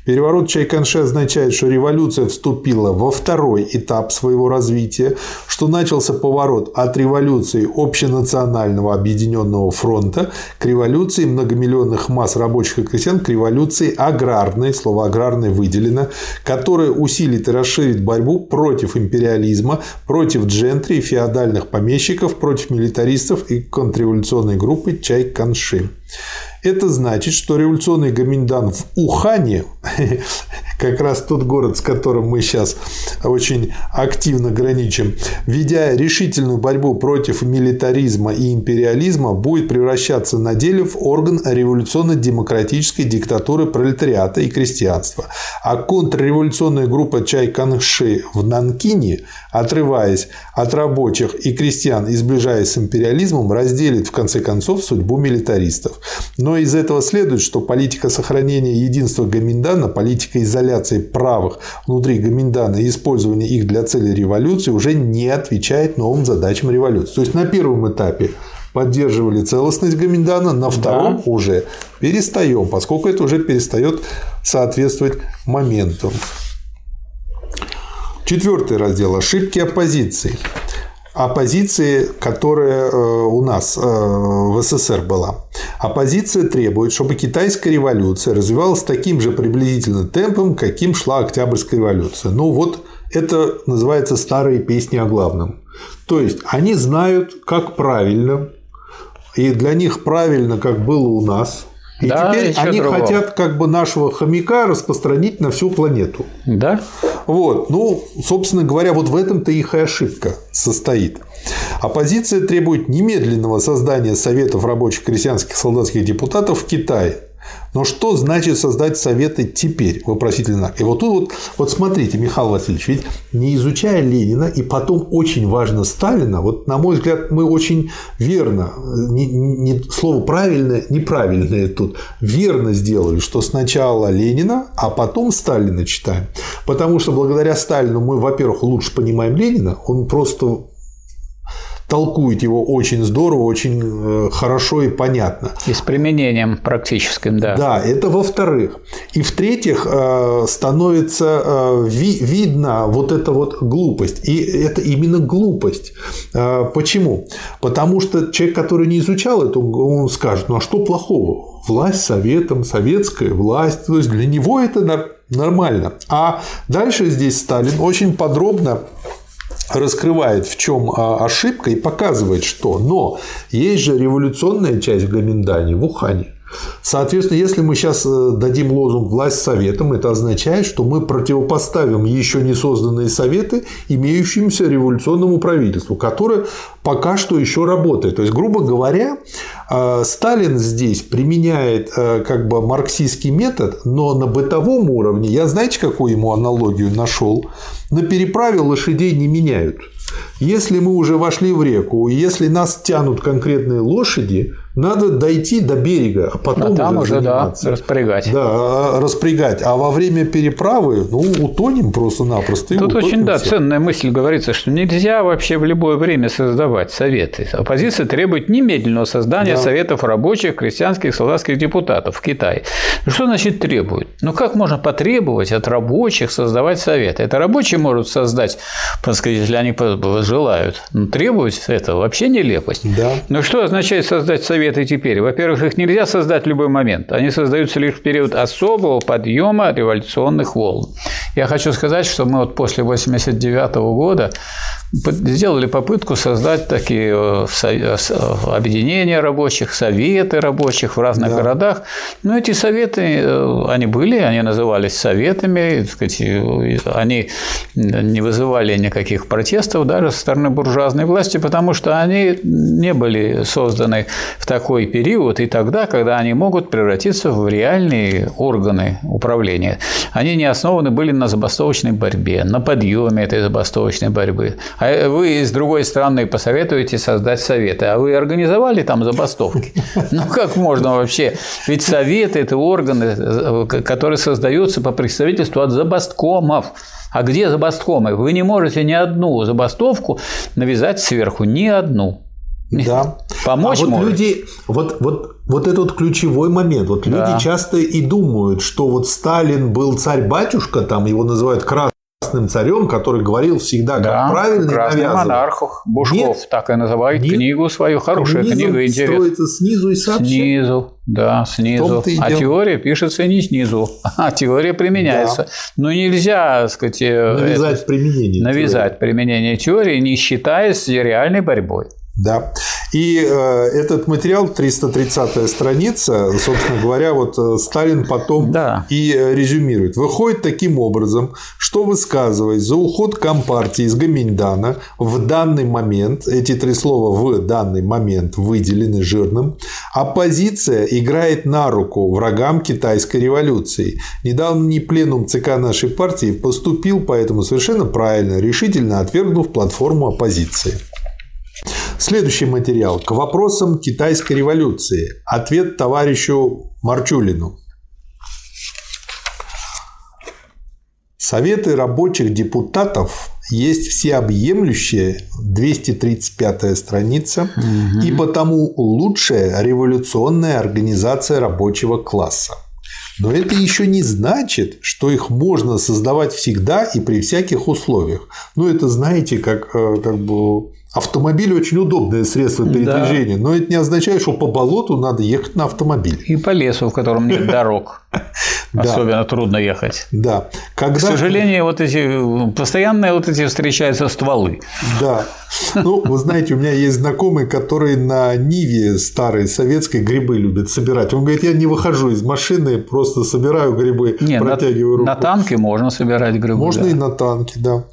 Переворот Чайканши означает, что революция вступила во второй этап своего развития, что начался поворот от революции общенационального объединенного фронта к революции многомиллионных масс рабочих и крестьян, к революции аграрной, слово аграрной выделено, которая усилит и расширит борьбу против империализма, против джентри и феодальных помещиков, против милитаристов и контрреволюционной группы Чайканши. Это значит, что революционный Гаминдан в Ухане, <laughs> как раз тот город, с которым мы сейчас очень активно граничим, ведя решительную борьбу против милитаризма и империализма, будет превращаться на деле в орган революционно-демократической диктатуры пролетариата и крестьянства. А контрреволюционная группа Чай Канши в Нанкине, отрываясь от рабочих и крестьян и сближаясь с империализмом, разделит в конце концов судьбу милитаристов. Но но из этого следует, что политика сохранения единства Гаминдана, политика изоляции правых внутри Гаминдана и использования их для цели революции уже не отвечает новым задачам революции. То есть на первом этапе поддерживали целостность Гаминдана, на втором да. уже перестаем, поскольку это уже перестает соответствовать моменту. Четвертый раздел – ошибки оппозиции оппозиции, которая э, у нас э, в СССР была. Оппозиция требует, чтобы китайская революция развивалась таким же приблизительно темпом, каким шла Октябрьская революция. Ну вот это называется старые песни о главном. То есть они знают, как правильно, и для них правильно, как было у нас, и да, теперь они другого. хотят как бы нашего хомяка распространить на всю планету. Да. Вот. Ну, собственно говоря, вот в этом-то их и ошибка состоит. Оппозиция требует немедленного создания Советов рабочих крестьянских солдатских депутатов в Китае но что значит создать советы теперь? Вопросительный знак. И вот тут вот, вот смотрите, Михаил Васильевич, ведь не изучая Ленина и потом очень важно Сталина, вот на мой взгляд, мы очень верно, не, не, слово правильное, неправильное тут, верно сделали, что сначала Ленина, а потом Сталина читаем. Потому что благодаря Сталину мы, во-первых, лучше понимаем Ленина, он просто толкует его очень здорово, очень э, хорошо и понятно. И с применением практическим, да. Да, это во-вторых. И в-третьих, э, становится э, видно вот эта вот глупость. И это именно глупость. Почему? Потому что человек, который не изучал это, он скажет, ну а что плохого? Власть советом, советская власть. То есть для него это нормально. А дальше здесь Сталин очень подробно раскрывает, в чем а, ошибка и показывает, что. Но есть же революционная часть в Гаминдане, в Ухане. Соответственно, если мы сейчас э, дадим лозунг «власть советом», это означает, что мы противопоставим еще не созданные советы имеющимся революционному правительству, которое пока что еще работает. То есть, грубо говоря, э, Сталин здесь применяет э, как бы марксистский метод, но на бытовом уровне, я знаете, какую ему аналогию нашел? На переправе лошадей не меняют. Если мы уже вошли в реку, если нас тянут конкретные лошади, надо дойти до берега, а потом а там уже, заниматься. да, распрягать. Да, а, распрягать. А во время переправы, ну, утонем просто-напросто. Тут очень, да, ценная мысль говорится, что нельзя вообще в любое время создавать советы. Оппозиция требует немедленного создания да. советов рабочих, крестьянских, солдатских депутатов в Китае. Что значит требует? Ну, как можно потребовать от рабочих создавать советы? Это рабочие могут создать, так сказать, если они желают. Но требовать этого вообще нелепость. Да. Но что означает создать совет? советы теперь? Во-первых, их нельзя создать в любой момент. Они создаются лишь в период особого подъема революционных волн. Я хочу сказать, что мы вот после 1989 года сделали попытку создать такие э, э, объединения рабочих, советы рабочих в разных да. городах. Но эти советы, э, они были, они назывались советами, сказать, они не вызывали никаких протестов даже со стороны буржуазной власти, потому что они не были созданы в такой период и тогда, когда они могут превратиться в реальные органы управления. Они не основаны были на забастовочной борьбе, на подъеме этой забастовочной борьбы. А вы с другой стороны посоветуете создать советы, а вы организовали там забастовки. Ну как можно вообще? Ведь советы – это органы, которые создаются по представительству от забасткомов. А где забасткомы? Вы не можете ни одну забастовку навязать сверху, ни одну. Да. Помочь а вот может. люди, вот, вот, вот этот ключевой момент. Вот да. люди часто и думают, что вот Сталин был царь-батюшка, там его называют красным царем, который говорил всегда как да, правильно красный монарх. Бушков нет, так и называет нет, книгу свою. Хорошая книга, интересная. строится снизу и сообща. Снизу, да, снизу. А теория пишется не снизу, <laughs> а теория применяется. Да. Но нельзя, так сказать, э, навязать это, применение. Навязать теории. применение теории, не считаясь реальной борьбой. Да. И э, этот материал, 330-я страница, собственно говоря, вот э, Сталин потом да. и э, резюмирует. Выходит таким образом, что высказываясь за уход Компартии из Гаминьдана в данный момент, эти три слова в данный момент выделены жирным, оппозиция играет на руку врагам китайской революции. Недавний пленум ЦК нашей партии поступил поэтому совершенно правильно, решительно отвергнув платформу оппозиции. Следующий материал. К вопросам китайской революции. Ответ товарищу Марчулину. Советы рабочих депутатов есть всеобъемлющая 235 страница угу. и потому лучшая революционная организация рабочего класса. Но это еще не значит, что их можно создавать всегда и при всяких условиях. Ну, это знаете, как, э, как бы Автомобиль очень удобное средство передвижения, да. но это не означает, что по болоту надо ехать на автомобиле. И по лесу, в котором нет дорог. <laughs> Особенно трудно ехать. Да. Когда... К сожалению, вот эти постоянные вот эти встречаются стволы. Да. Ну, вы знаете, у меня есть знакомый, который на Ниве старой советской грибы любит собирать. Он говорит, я не выхожу из машины, просто собираю грибы, Нет, протягиваю на, руку. На танке можно собирать грибы. Можно да. и на танке, да.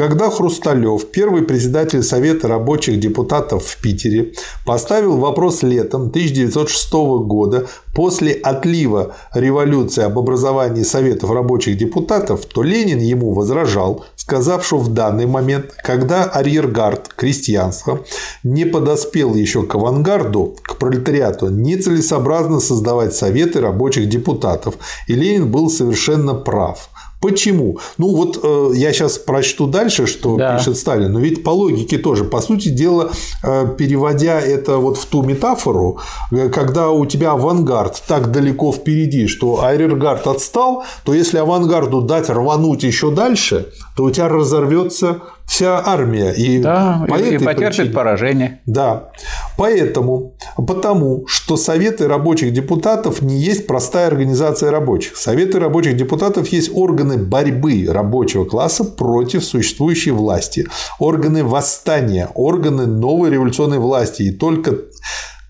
Когда Хрусталев, первый председатель Совета рабочих депутатов в Питере, поставил вопрос летом 1906 года после отлива революции об образовании Советов рабочих депутатов, то Ленин ему возражал, сказав, что в данный момент, когда арьергард крестьянства не подоспел еще к авангарду, к пролетариату, нецелесообразно создавать Советы рабочих депутатов, и Ленин был совершенно прав. Почему? Ну вот э, я сейчас прочту дальше, что да. пишет Сталин, но ведь по логике тоже, по сути дела, э, переводя это вот в ту метафору, э, когда у тебя авангард так далеко впереди, что арьергард отстал, то если авангарду дать рвануть еще дальше, то у тебя разорвется вся армия. И, да, по и, и потерпит причине, поражение. Да. Поэтому, потому что Советы рабочих депутатов не есть простая организация рабочих. Советы рабочих депутатов есть органы борьбы рабочего класса против существующей власти, органы восстания, органы новой революционной власти. И только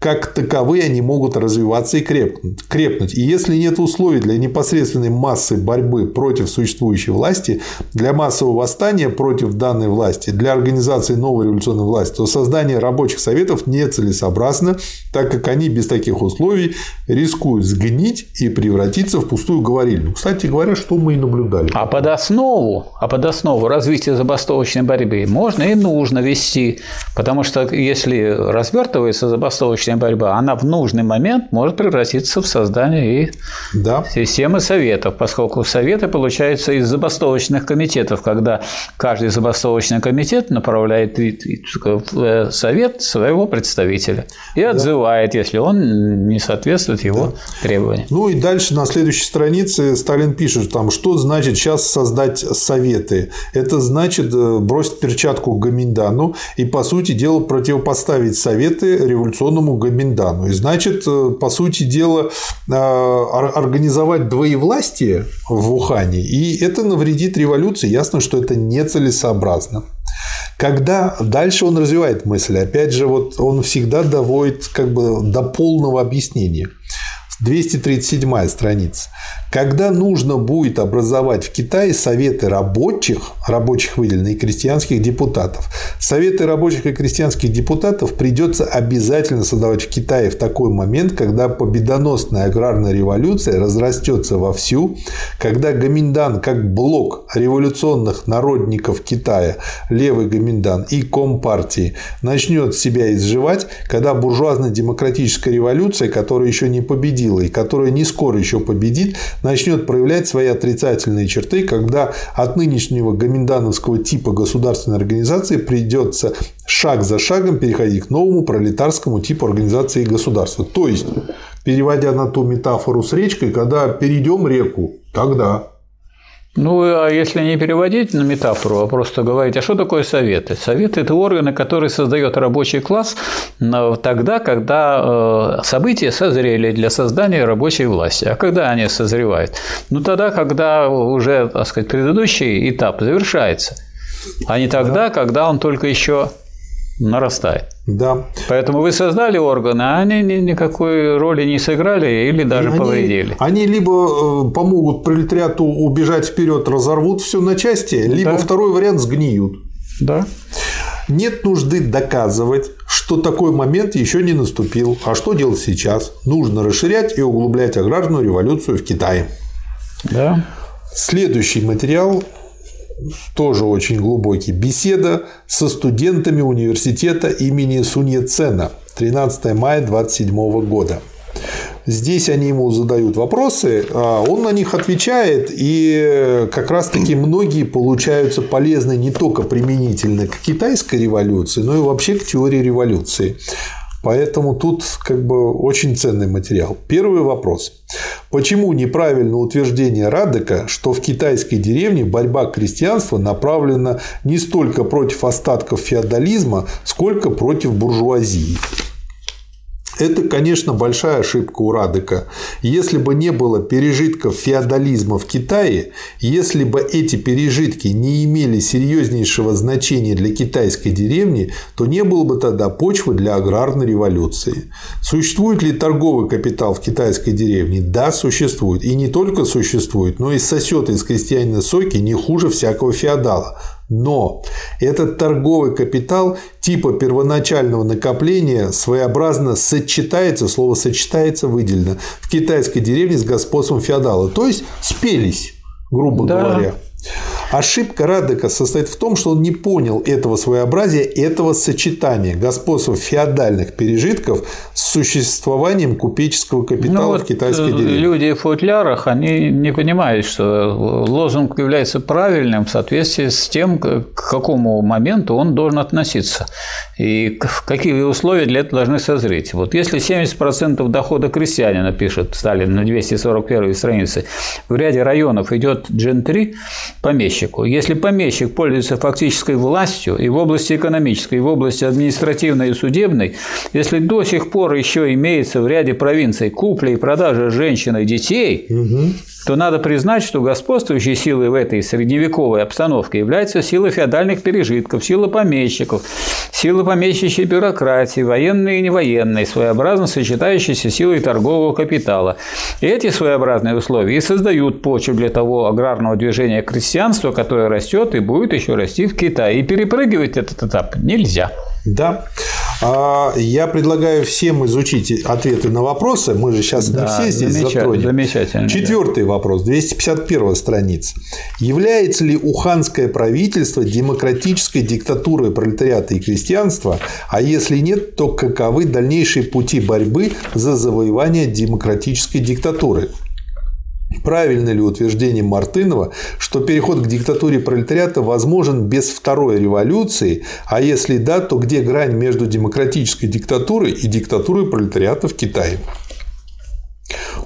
как таковые они могут развиваться и крепнуть. И если нет условий для непосредственной массы борьбы против существующей власти, для массового восстания против данной власти, для организации новой революционной власти, то создание рабочих советов нецелесообразно, так как они без таких условий рискуют сгнить и превратиться в пустую говорильню. Кстати говоря, что мы и наблюдали. А под основу, а под основу развития забастовочной борьбы можно и нужно вести, потому что если развертывается забастовочная борьба, она в нужный момент может превратиться в создание и да. системы советов, поскольку советы получаются из забастовочных комитетов, когда каждый забастовочный комитет направляет в совет своего представителя и отзывает, да. если он не соответствует его да. требованиям. Ну и дальше на следующей странице Сталин пишет, там, что значит сейчас создать советы. Это значит э, бросить перчатку Гаминдану и, по сути дела, противопоставить советы революционному Гаминдану. И значит, э, по сути дела, э, организовать двоевластие в Ухане, и это навредит революции. Ясно, что это нецелесообразно. Когда дальше он развивает мысль, опять же, вот он всегда доводит как бы до полного объяснения. 237 страница. Когда нужно будет образовать в Китае советы рабочих, рабочих выделенных и крестьянских депутатов, советы рабочих и крестьянских депутатов придется обязательно создавать в Китае в такой момент, когда победоносная аграрная революция разрастется вовсю, когда Гоминдан как блок революционных народников Китая, левый Гоминдан и Компартии начнет себя изживать, когда буржуазно-демократическая революция, которая еще не победила и которая не скоро еще победит, начнет проявлять свои отрицательные черты, когда от нынешнего гоминдановского типа государственной организации придется шаг за шагом переходить к новому пролетарскому типу организации государства. То есть, переводя на ту метафору с речкой, когда перейдем реку, тогда ну, а если не переводить на метафору, а просто говорить, а что такое советы? Советы – это органы, которые создает рабочий класс тогда, когда э, события созрели для создания рабочей власти. А когда они созревают? Ну, тогда, когда уже, так сказать, предыдущий этап завершается, а не тогда, когда он только еще нарастает. Да. Поэтому вы создали органы, а они никакой роли не сыграли или даже они, повредили. Они либо э, помогут пролетариату убежать вперед, разорвут все на части, либо да. второй вариант сгниют. Да. Нет нужды доказывать, что такой момент еще не наступил. А что делать сейчас? Нужно расширять и углублять аграрную революцию в Китае. Да. Следующий материал тоже очень глубокий. Беседа со студентами университета имени Суньяцена 13 мая 27 года. Здесь они ему задают вопросы, а он на них отвечает, и как раз-таки многие получаются полезны не только применительно к китайской революции, но и вообще к теории революции. Поэтому тут как бы очень ценный материал. Первый вопрос. Почему неправильно утверждение Радека, что в китайской деревне борьба крестьянства направлена не столько против остатков феодализма, сколько против буржуазии? Это, конечно, большая ошибка у Радека. Если бы не было пережитков феодализма в Китае, если бы эти пережитки не имели серьезнейшего значения для китайской деревни, то не было бы тогда почвы для аграрной революции. Существует ли торговый капитал в китайской деревне? Да, существует. И не только существует, но и сосет из крестьянина соки не хуже всякого феодала. Но этот торговый капитал типа первоначального накопления своеобразно сочетается, слово сочетается выделено, в китайской деревне с господством феодала. То есть спелись, грубо да. говоря. Ошибка Радека состоит в том, что он не понял этого своеобразия, этого сочетания господства феодальных пережитков с существованием купеческого капитала ну, в китайской э, деревне. Люди в футлярах, они не понимают, что лозунг является правильным в соответствии с тем, к какому моменту он должен относиться и какие условия для этого должны созреть. Вот если 70% дохода крестьянина, пишет Сталин на 241 странице, в ряде районов идет джентри, помещику. Если помещик пользуется фактической властью и в области экономической, и в области административной и судебной, если до сих пор еще имеется в ряде провинций купля и продажа женщин и детей, угу. То надо признать, что господствующей силой в этой средневековой обстановке является сила феодальных пережитков, сила помещиков, сила помещичьей бюрократии, военной и невоенной, своеобразно сочетающейся силой торгового капитала. И эти своеобразные условия и создают почву для того аграрного движения крестьянства, которое растет и будет еще расти в Китае. И перепрыгивать этот этап нельзя. Да. А, я предлагаю всем изучить ответы на вопросы. Мы же сейчас да, не все здесь замечательно, затронем. Замечательно. Четвертый да. вопрос, 251 страница. Является ли уханское правительство демократической диктатурой пролетариата и крестьянства? А если нет, то каковы дальнейшие пути борьбы за завоевание демократической диктатуры? Правильно ли утверждение Мартынова, что переход к диктатуре пролетариата возможен без второй революции, а если да, то где грань между демократической диктатурой и диктатурой пролетариата в Китае?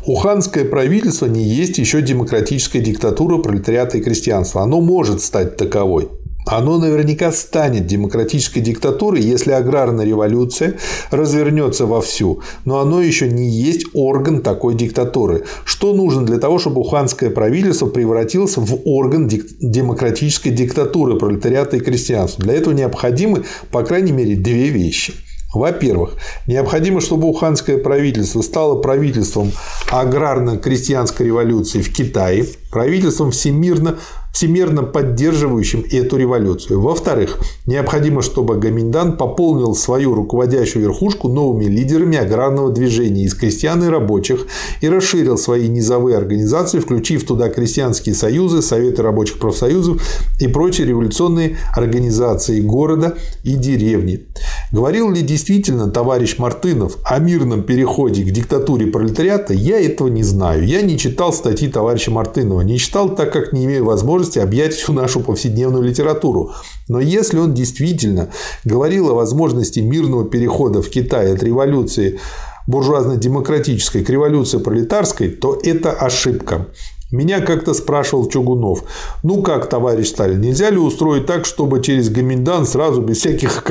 Уханское правительство не есть еще демократическая диктатура пролетариата и крестьянства. Оно может стать таковой. Оно наверняка станет демократической диктатурой, если аграрная революция развернется вовсю, но оно еще не есть орган такой диктатуры. Что нужно для того, чтобы уханское правительство превратилось в орган демократической диктатуры пролетариата и крестьянства? Для этого необходимы, по крайней мере, две вещи. Во-первых, необходимо, чтобы уханское правительство стало правительством аграрно-крестьянской революции в Китае, правительством всемирно всемирно поддерживающим эту революцию. Во-вторых, необходимо, чтобы Гаминдан пополнил свою руководящую верхушку новыми лидерами аграрного движения из крестьян и рабочих и расширил свои низовые организации, включив туда крестьянские союзы, советы рабочих профсоюзов и прочие революционные организации города и деревни. Говорил ли действительно товарищ Мартынов о мирном переходе к диктатуре пролетариата, я этого не знаю. Я не читал статьи товарища Мартынова. Не читал, так как не имею возможности объять всю нашу повседневную литературу. Но если он действительно говорил о возможности мирного перехода в Китай от революции буржуазно-демократической к революции пролетарской, то это ошибка. Меня как-то спрашивал Чугунов, ну как, товарищ Сталин, нельзя ли устроить так, чтобы через Гоминдан сразу без всяких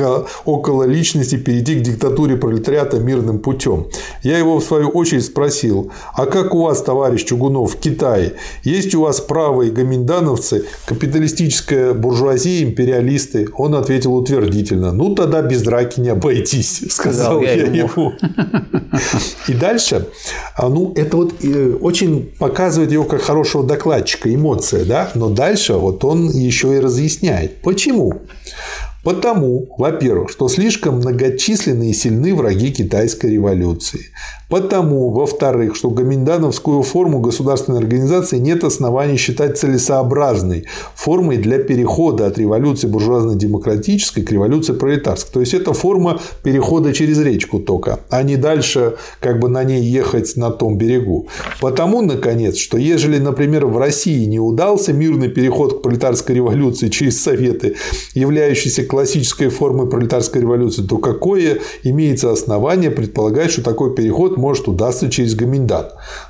около личности перейти к диктатуре пролетариата мирным путем? Я его в свою очередь спросил, а как у вас, товарищ Чугунов, в Китае? Есть у вас правые гоминдановцы, капиталистическая буржуазия, империалисты? Он ответил утвердительно. Ну, тогда без драки не обойтись, сказал я, я ему. И дальше, а, ну, это вот э, очень показывает его как хорошего докладчика эмоция, да, но дальше вот он еще и разъясняет. Почему? Потому, во-первых, что слишком многочисленны и сильны враги китайской революции. Потому, во-вторых, что гоминдановскую форму государственной организации нет оснований считать целесообразной формой для перехода от революции буржуазно-демократической к революции пролетарской. То есть это форма перехода через речку только, а не дальше как бы на ней ехать на том берегу. Потому, наконец, что ежели, например, в России не удался мирный переход к пролетарской революции через Советы, являющийся классической формой пролетарской революции, то какое имеется основание предполагать, что такой переход может удастся через Гоминдан.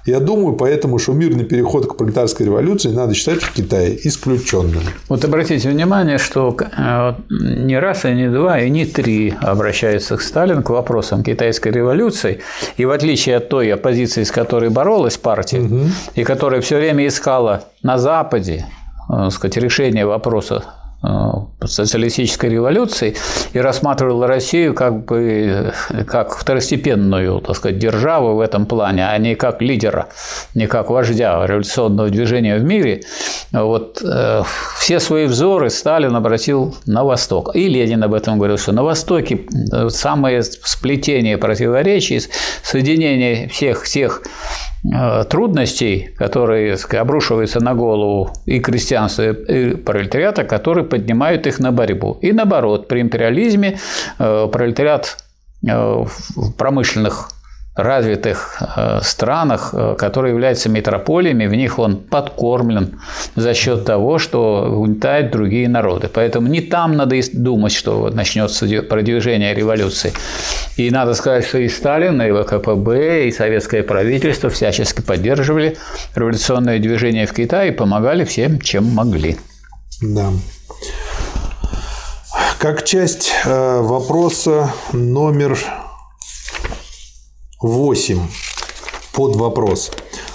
Я думаю, поэтому, что мирный переход к пролетарской революции надо считать в Китае исключенным. Вот обратите внимание, что э, не раз, и не два, и не три обращаются к Сталину к вопросам китайской революции. И в отличие от той оппозиции, с которой боролась партия, угу. и которая все время искала на Западе э, сказать, решение вопроса социалистической революции и рассматривал Россию как бы как второстепенную, так сказать, державу в этом плане, а не как лидера, не как вождя революционного движения в мире. Вот э, все свои взоры Сталин обратил на Восток. И Ленин об этом говорил, что на Востоке э, самое сплетение противоречий, соединение всех всех Э, трудностей, которые обрушиваются на голову и крестьянства, и пролетариата, которые поднимают их на борьбу. И наоборот, при империализме э, пролетариат э, в промышленных развитых э, странах, э, которые являются метрополиями, в них он подкормлен за счет того, что угнетает другие народы. Поэтому не там надо думать, что начнется продвижение революции. И надо сказать, что и Сталин, и ВКПБ, и советское правительство всячески поддерживали революционное движение в Китае и помогали всем, чем могли. Да. Как часть э, вопроса номер 8 под вопрос.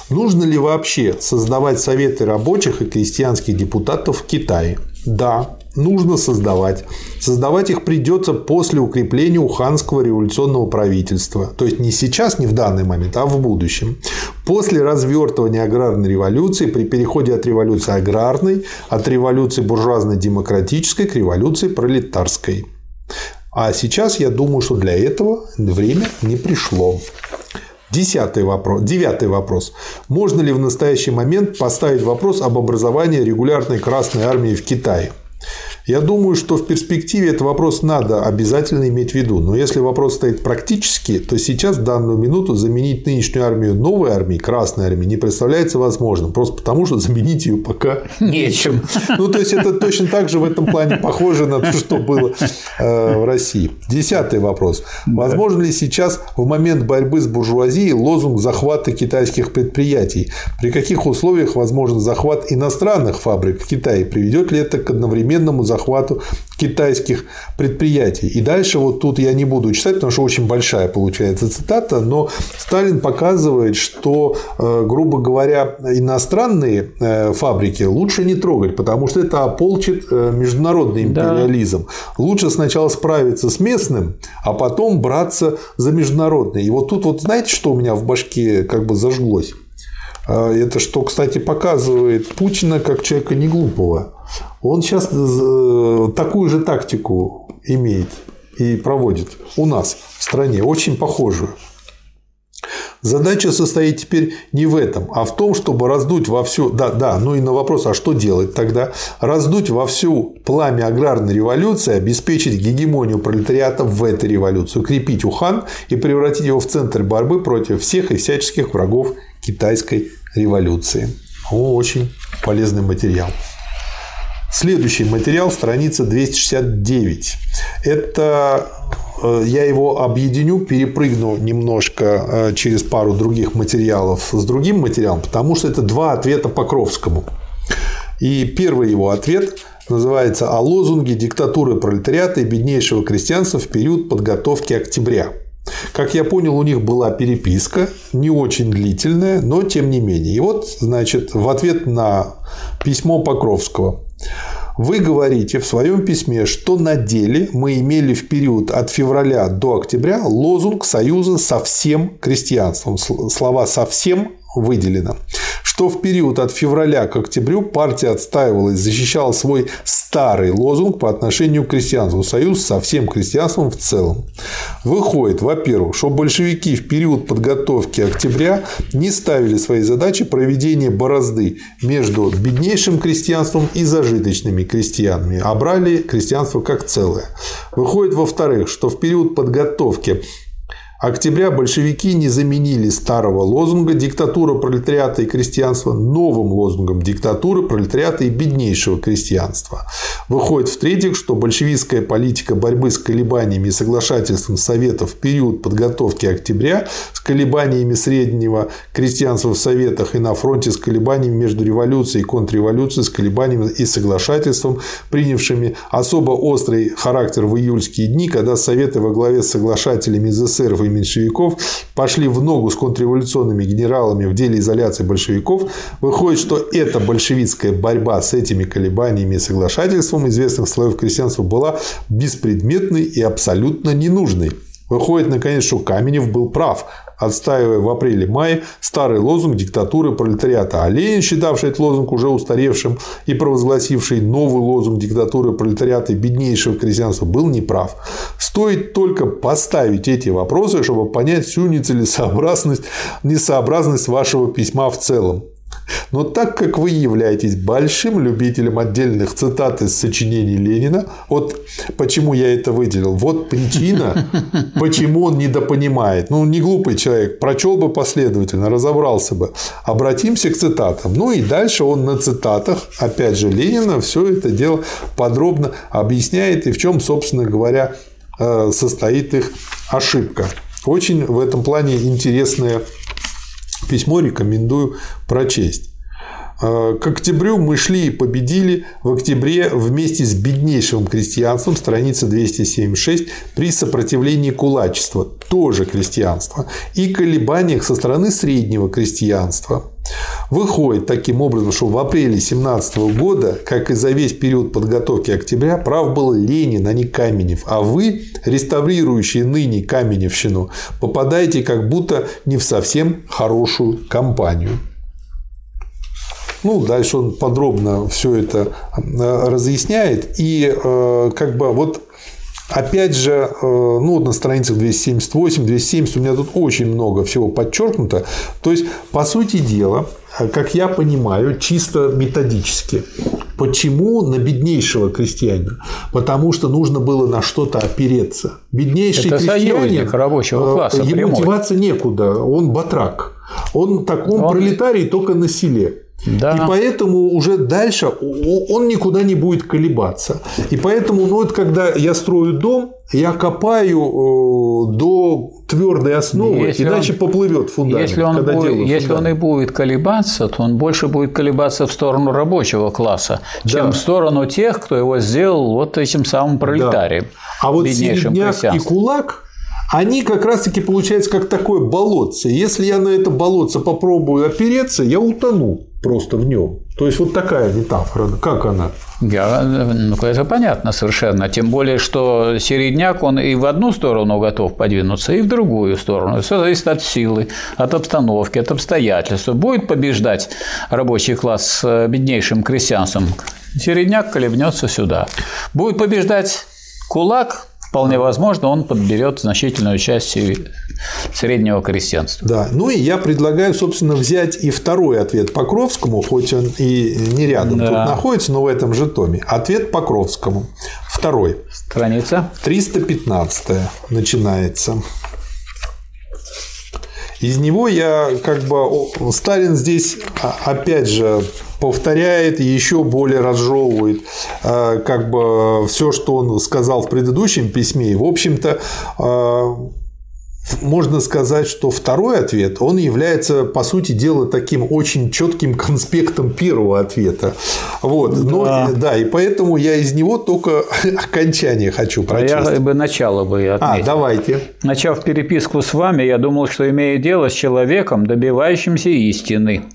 Нужно ли вообще создавать советы рабочих и крестьянских депутатов в Китае? Да, нужно создавать. Создавать их придется после укрепления уханского революционного правительства. То есть не сейчас, не в данный момент, а в будущем. После развертывания аграрной революции, при переходе от революции аграрной, от революции буржуазно-демократической к революции пролетарской. А сейчас я думаю, что для этого время не пришло. Десятый вопрос. Девятый вопрос. Можно ли в настоящий момент поставить вопрос об образовании регулярной Красной Армии в Китае? Я думаю, что в перспективе этот вопрос надо обязательно иметь в виду. Но если вопрос стоит практически, то сейчас, в данную минуту, заменить нынешнюю армию новой армией, Красной армией, не представляется возможным. Просто потому, что заменить ее пока нечем. Ну, то есть, это точно так же в этом плане похоже на то, что было э, в России. Десятый вопрос. Возможно ли сейчас, в момент борьбы с буржуазией, лозунг захвата китайских предприятий? При каких условиях возможен захват иностранных фабрик в Китае? Приведет ли это к одновременному захвату захвату китайских предприятий. И дальше вот тут я не буду читать, потому что очень большая получается цитата, но Сталин показывает, что, э, грубо говоря, иностранные э, фабрики лучше не трогать, потому что это ополчит э, международный империализм. Да. Лучше сначала справиться с местным, а потом браться за международный. И вот тут вот знаете, что у меня в башке как бы зажглось? Это что, кстати, показывает Путина как человека не глупого. Он сейчас э, такую же тактику имеет и проводит у нас в стране, очень похожую. Задача состоит теперь не в этом, а в том, чтобы раздуть во всю... Да, да, ну и на вопрос, а что делать тогда? Раздуть во всю пламя аграрной революции, обеспечить гегемонию пролетариата в этой революции, укрепить Ухан и превратить его в центр борьбы против всех и всяческих врагов китайской революции. О, очень полезный материал. Следующий материал, страница 269. Это э, я его объединю, перепрыгну немножко э, через пару других материалов с другим материалом, потому что это два ответа Покровскому. И первый его ответ называется «О лозунге диктатуры пролетариата и беднейшего крестьянства в период подготовки октября». Как я понял, у них была переписка, не очень длительная, но тем не менее. И вот, значит, в ответ на письмо Покровского. Вы говорите в своем письме, что на деле мы имели в период от февраля до октября лозунг союза со всем крестьянством. Слова «совсем» выделено что в период от февраля к октябрю партия отстаивала и защищала свой старый лозунг по отношению к крестьянству, союз со всем крестьянством в целом. Выходит, во-первых, что большевики в период подготовки октября не ставили своей задачи проведения борозды между беднейшим крестьянством и зажиточными крестьянами, а брали крестьянство как целое. Выходит, во-вторых, что в период подготовки октября большевики не заменили старого лозунга «диктатура пролетариата и крестьянства» новым лозунгом «диктатура пролетариата и беднейшего крестьянства». Выходит в-третьих, что большевистская политика борьбы с колебаниями и соглашательством Советов в период подготовки октября с колебаниями среднего крестьянства в Советах и на фронте с колебаниями между революцией и контрреволюцией, с колебаниями и соглашательством, принявшими особо острый характер в июльские дни, когда Советы во главе с соглашателями из эсеров и и меньшевиков пошли в ногу с контрреволюционными генералами в деле изоляции большевиков, выходит, что эта большевистская борьба с этими колебаниями и соглашательством известных слоев крестьянства была беспредметной и абсолютно ненужной. Выходит, наконец, что Каменев был прав, отстаивая в апреле-мае старый лозунг диктатуры пролетариата. А Ленин, считавший этот лозунг уже устаревшим и провозгласивший новый лозунг диктатуры пролетариата и беднейшего крестьянства, был неправ. Стоит только поставить эти вопросы, чтобы понять всю нецелесообразность, несообразность вашего письма в целом. Но так как вы являетесь большим любителем отдельных цитат из сочинений Ленина, вот почему я это выделил, вот причина, <laughs> почему он недопонимает. Ну, не глупый человек, прочел бы последовательно, разобрался бы. Обратимся к цитатам. Ну и дальше он на цитатах, опять же, Ленина все это дело подробно объясняет и в чем, собственно говоря, э, состоит их ошибка. Очень в этом плане интересная Письмо рекомендую прочесть. Э, к октябрю мы шли и победили в октябре вместе с беднейшим крестьянством, страница 276, при сопротивлении кулачества, тоже крестьянство, и колебаниях со стороны среднего крестьянства. Выходит таким образом, что в апреле 17 года, как и за весь период подготовки октября, прав был Ленин, а не Каменев. А вы, реставрирующие ныне Каменевщину, попадаете как будто не в совсем хорошую компанию. Ну, дальше он подробно все это э, разъясняет. И э, как бы вот Опять же, э, ну вот на страницах 278, 270 у меня тут очень много всего подчеркнуто. То есть, по сути дела, как я понимаю, чисто методически. Почему на беднейшего крестьянина? Потому что нужно было на что-то опереться. Беднейший Это крестьянин, рабочего класса. Ему прямой. деваться некуда. Он батрак. Он такой он... пролетарий только на селе. Да. И поэтому уже дальше он никуда не будет колебаться. И поэтому, ну вот когда я строю дом, я копаю э, до твердой основы, если иначе он, поплывет фундамент. Если, он, будет, если он и будет колебаться, то он больше будет колебаться в сторону рабочего класса, да. чем в сторону тех, кто его сделал вот этим самым пролетарием. Да. А вот середняк и кулак они как раз-таки получается как такое болотце. Если я на это болотце попробую опереться, я утону просто в нем. То есть вот такая метафора. Как она? Я, ну, это понятно совершенно. Тем более, что середняк, он и в одну сторону готов подвинуться, и в другую сторону. Все зависит от силы, от обстановки, от обстоятельств. Будет побеждать рабочий класс с беднейшим крестьянством, середняк колебнется сюда. Будет побеждать кулак, Вполне возможно, он подберет значительную часть среднего крестьянства. Да, ну и я предлагаю, собственно, взять и второй ответ Покровскому, хоть он и не рядом да. тут находится, но в этом же томе. Ответ Покровскому. Второй. Страница. 315 начинается. Из него я как бы Сталин здесь а, опять же повторяет и еще более разжевывает а, как бы все, что он сказал в предыдущем письме. И, в общем-то, а, можно сказать, что второй ответ, он является, по сути дела, таким очень четким конспектом первого ответа. Вот. Но, да. да, и поэтому я из него только <laughs> окончание хочу прочесть. А я бы начало бы отметил. А, давайте. Начав переписку с вами, я думал, что имею дело с человеком, добивающимся истины.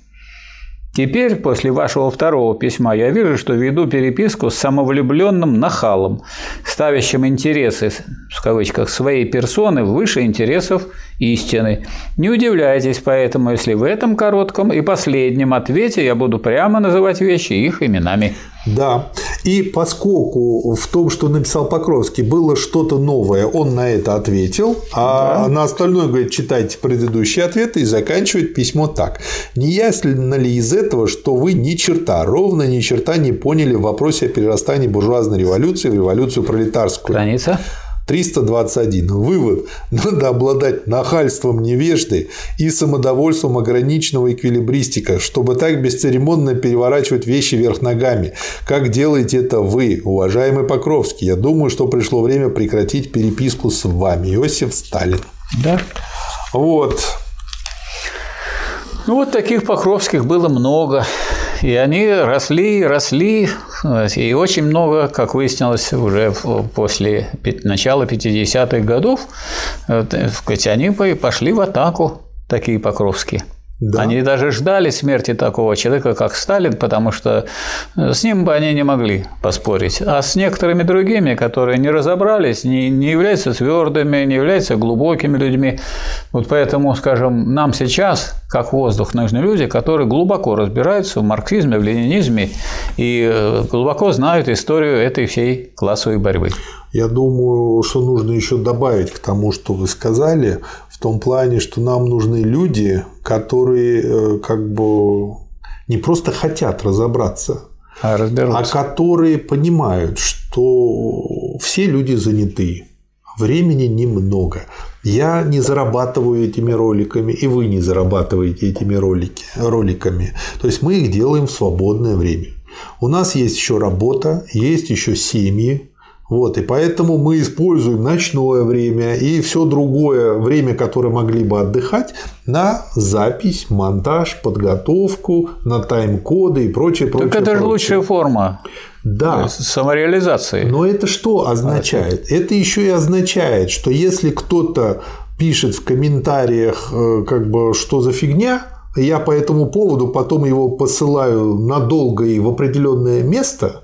Теперь, после вашего второго письма, я вижу, что веду переписку с самовлюбленным нахалом, ставящим интересы, в кавычках, своей персоны выше интересов истины. Не удивляйтесь поэтому, если в этом коротком и последнем ответе я буду прямо называть вещи их именами. Да. И поскольку в том, что написал Покровский, было что-то новое, он на это ответил, а да. на остальное говорит, читайте предыдущие ответы и заканчивает письмо так. Не ясно ли из этого, что вы ни черта, ровно ни черта не поняли в вопросе о перерастании буржуазной революции в революцию пролетарскую? Страница. 321. Вывод. Надо обладать нахальством невежды и самодовольством ограниченного эквилибристика, чтобы так бесцеремонно переворачивать вещи вверх ногами. Как делаете это вы, уважаемый Покровский? Я думаю, что пришло время прекратить переписку с вами. Иосиф Сталин. Да. Вот. Ну, вот таких Покровских было много. И они росли, росли, и очень много, как выяснилось уже после начала 50-х годов, сказать, они пошли в атаку, такие покровские. Да. Они даже ждали смерти такого человека, как Сталин, потому что э, с ним бы они не могли поспорить. А с некоторыми другими, которые не разобрались, не, не являются твердыми, не являются глубокими людьми. Вот поэтому, скажем, нам сейчас, как воздух, нужны люди, которые глубоко разбираются в марксизме, в ленинизме и э, глубоко знают историю этой всей классовой борьбы. Я думаю, что нужно еще добавить к тому, что вы сказали, том плане, что нам нужны люди, которые э, как бы не просто хотят разобраться, а, а которые понимают, что все люди заняты, времени немного. Я не зарабатываю этими роликами, и вы не зарабатываете этими ролики, роликами. То есть мы их делаем в свободное время. У нас есть еще работа, есть еще семьи, Вот, и поэтому мы используем ночное время и все другое время, которое могли бы отдыхать, на запись, монтаж, подготовку, на тайм-коды и прочее, прочее. Так это прочее. же лучшая форма да. самореализации. Но это что означает? Это еще и означает, что если кто-то пишет в комментариях, э, как бы, что за фигня, я по этому поводу потом его посылаю надолго и в определенное место,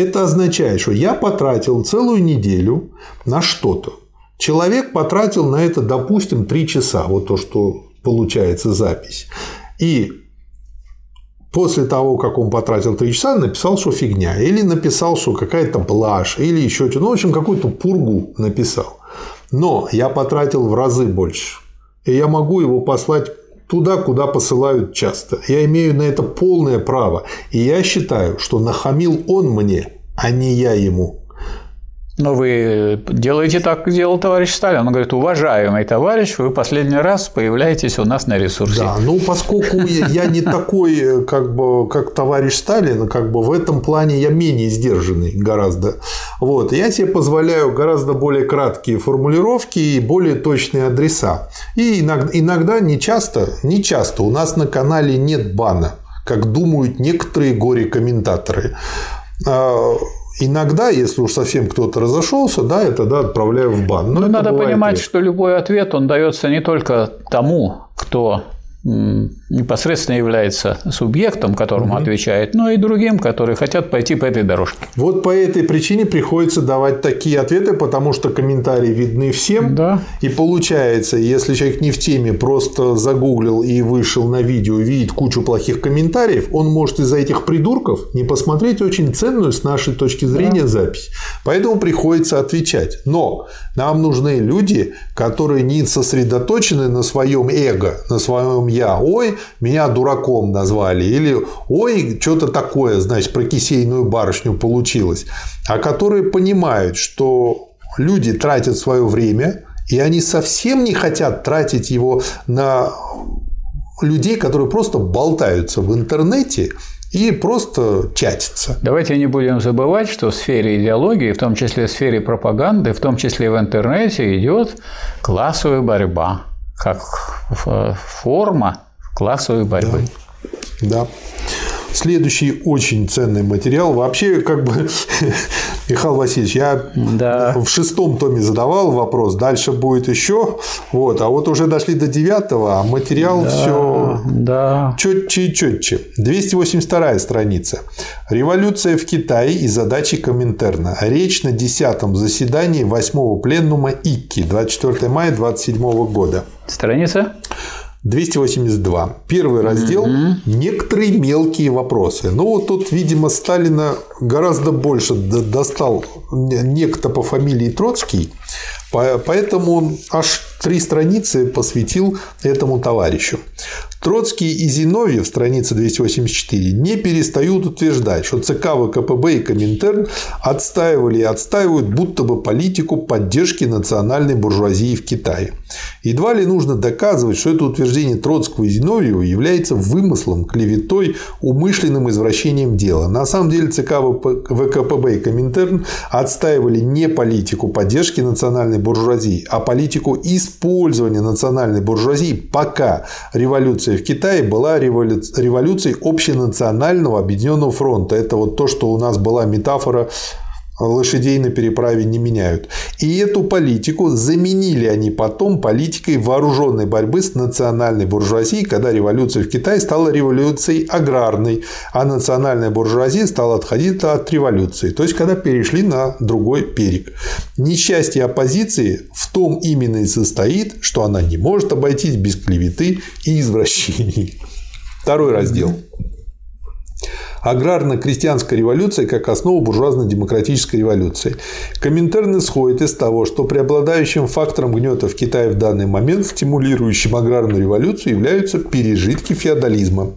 это означает, что я потратил целую неделю на что-то. Человек потратил на это, допустим, 3 часа, вот то, что получается запись. И после того, как он потратил 3 часа, написал, что фигня. Или написал, что какая-то блажь, или еще что-то. Ну, в общем, какую-то пургу написал. Но я потратил в разы больше. И я могу его послать туда, куда посылают часто. Я имею на это полное право. И я считаю, что нахамил он мне, а не я ему. Но вы делаете так, как делал товарищ Сталин. Он говорит, уважаемый товарищ, вы последний раз появляетесь у нас на ресурсе. Да, ну поскольку я не такой, как бы, как товарищ Сталин, как бы в этом плане я менее сдержанный гораздо. Вот, я себе позволяю гораздо более краткие формулировки и более точные адреса. И иногда, иногда не часто, не часто у нас на канале нет бана, как думают некоторые горе-комментаторы. Иногда, если уж совсем кто-то разошелся, да, я тогда отправляю в бан. Но, Но надо понимать, редко. что любой ответ, он дается не только тому, кто непосредственно является субъектом, которому угу. отвечает, но и другим, которые хотят пойти по этой дорожке. Вот по этой причине приходится давать такие ответы, потому что комментарии видны всем. Да. И получается, если человек не в теме, просто загуглил и вышел на видео, видит кучу плохих комментариев, он может из-за этих придурков не посмотреть очень ценную с нашей точки зрения да. запись. Поэтому приходится отвечать. Но нам нужны люди, которые не сосредоточены на своем эго, на своем я. Ой, меня дураком назвали. Или ой, что-то такое, значит, про кисейную барышню получилось. А которые понимают, что люди тратят свое время, и они совсем не хотят тратить его на людей, которые просто болтаются в интернете и просто чатятся. Давайте не будем забывать, что в сфере идеологии, в том числе в сфере пропаганды, в том числе в интернете идет классовая борьба как форма классовой борьбы. Да. да. Следующий очень ценный материал. Вообще, как бы, <laughs> Михаил Васильевич, я да. в шестом томе задавал вопрос, дальше будет еще. Вот, а вот уже дошли до девятого, а материал да, все да. четче и четче. 282 страница. Революция в Китае и задачи Коминтерна. Речь на десятом заседании восьмого пленума ИККИ 24 мая 27 года. Страница? 282. Первый раздел угу. некоторые мелкие вопросы. Ну вот тут, видимо, Сталина гораздо больше достал некто по фамилии Троцкий, поэтому он аж три страницы посвятил этому товарищу. Троцкий и Зиновьев, страница 284, не перестают утверждать, что ЦК ВКПБ и Коминтерн отстаивали и отстаивают будто бы политику поддержки национальной буржуазии в Китае. Едва ли нужно доказывать, что это утверждение Троцкого и Зиновьева является вымыслом, клеветой, умышленным извращением дела. На самом деле ЦК ВКПБ и Коминтерн отстаивали не политику поддержки национальной буржуазии, а политику использования национальной буржуазии, пока революция в Китае была революцией общенационального объединенного фронта. Это вот то, что у нас была метафора лошадей на переправе не меняют. И эту политику заменили они потом политикой вооруженной борьбы с национальной буржуазией, когда революция в Китае стала революцией аграрной, а национальная буржуазия стала отходить от революции, то есть когда перешли на другой берег. Несчастье оппозиции в том именно и состоит, что она не может обойтись без клеветы и извращений. Второй раздел. Аграрно-крестьянская революция как основа буржуазно-демократической революции. Коминтерн исходит из того, что преобладающим фактором гнета в Китае в данный момент, стимулирующим аграрную революцию, являются пережитки феодализма.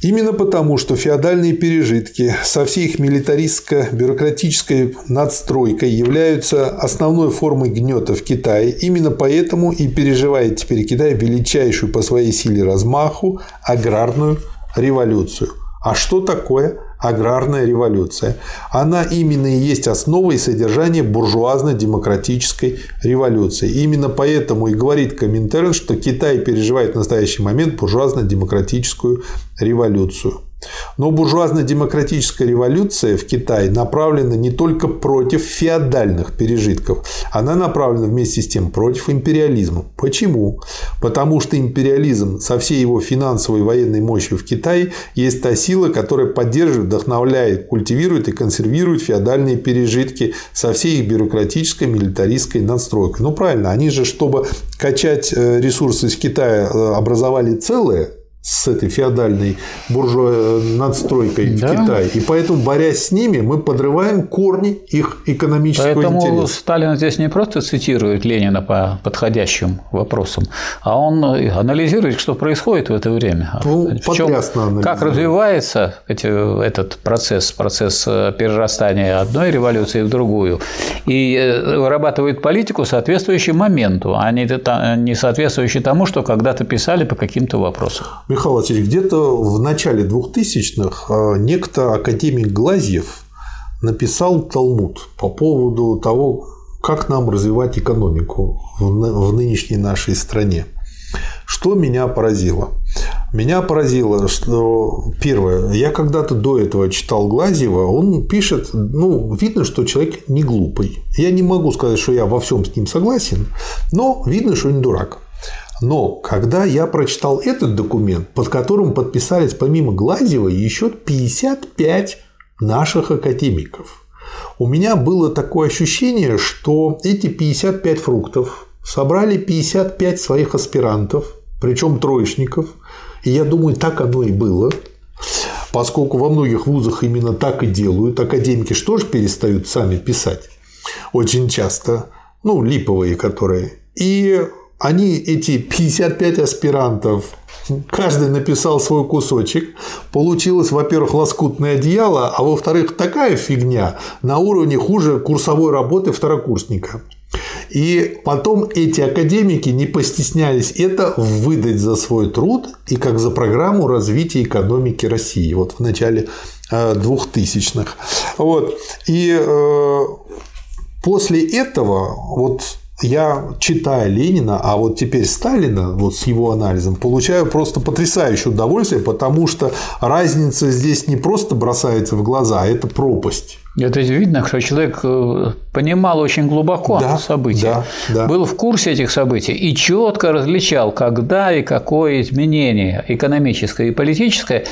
Именно потому, что феодальные пережитки со всей их милитаристско-бюрократической надстройкой являются основной формой гнета в Китае, именно поэтому и переживает теперь Китай величайшую по своей силе размаху аграрную революцию – а что такое аграрная революция. Она именно и есть основа и содержание буржуазно-демократической революции. Именно поэтому и говорит Коминтерн, что Китай переживает в настоящий момент буржуазно-демократическую революцию. Но буржуазно-демократическая революция в Китае направлена не только против феодальных пережитков, она направлена вместе с тем против империализма. Почему? Потому что империализм со всей его финансовой и военной мощью в Китае есть та сила, которая поддерживает, вдохновляет, культивирует и консервирует феодальные пережитки со всей их бюрократической, милитаристской надстройкой. Ну правильно, они же, чтобы качать э, ресурсы из Китая, э, образовали целое с этой феодальной буржуа надстройкой да. в Китае. И поэтому, борясь с ними, мы подрываем корни их экономического поэтому интереса. Сталин здесь не просто цитирует Ленина по подходящим вопросам, а он анализирует, что происходит в это время. Ну, в чем, как развивается этот процесс, процесс э, перерастания одной революции в другую, и э, вырабатывает политику, соответствующую моменту, а не соответствующую тому, что когда-то писали по каким-то вопросам. Михаил Васильевич, где-то в начале 2000-х а, некто академик Глазьев написал Талмуд по поводу того, как нам развивать экономику в нынешней нашей стране. Что меня поразило? Меня поразило, что первое, я когда-то до этого читал Глазьева, он пишет, ну, видно, что человек не глупый. Я не могу сказать, что я во всем с ним согласен, но видно, что не дурак. Но когда я прочитал этот документ, под которым подписались помимо Глазева еще 55 наших академиков, у меня было такое ощущение, что эти 55 фруктов собрали 55 своих аспирантов, причем троечников, и я думаю, так оно и было, поскольку во многих вузах именно так и делают, академики что же перестают сами писать очень часто, ну, липовые которые. И они, эти 55 аспирантов, каждый написал свой кусочек. Получилось, во-первых, лоскутное одеяло, а во-вторых, такая фигня на уровне хуже курсовой работы второкурсника. И потом эти академики не постеснялись это выдать за свой труд и как за программу развития экономики России вот в начале 2000-х. Э, вот. И э, после этого вот я, читая Ленина, а вот теперь Сталина, вот с его анализом, получаю просто потрясающее удовольствие, потому что разница здесь не просто бросается в глаза, а это пропасть. Это видно, что человек э, понимал очень глубоко да, события, да, да. был в курсе этих событий и четко различал, когда и какое изменение экономическое и политическое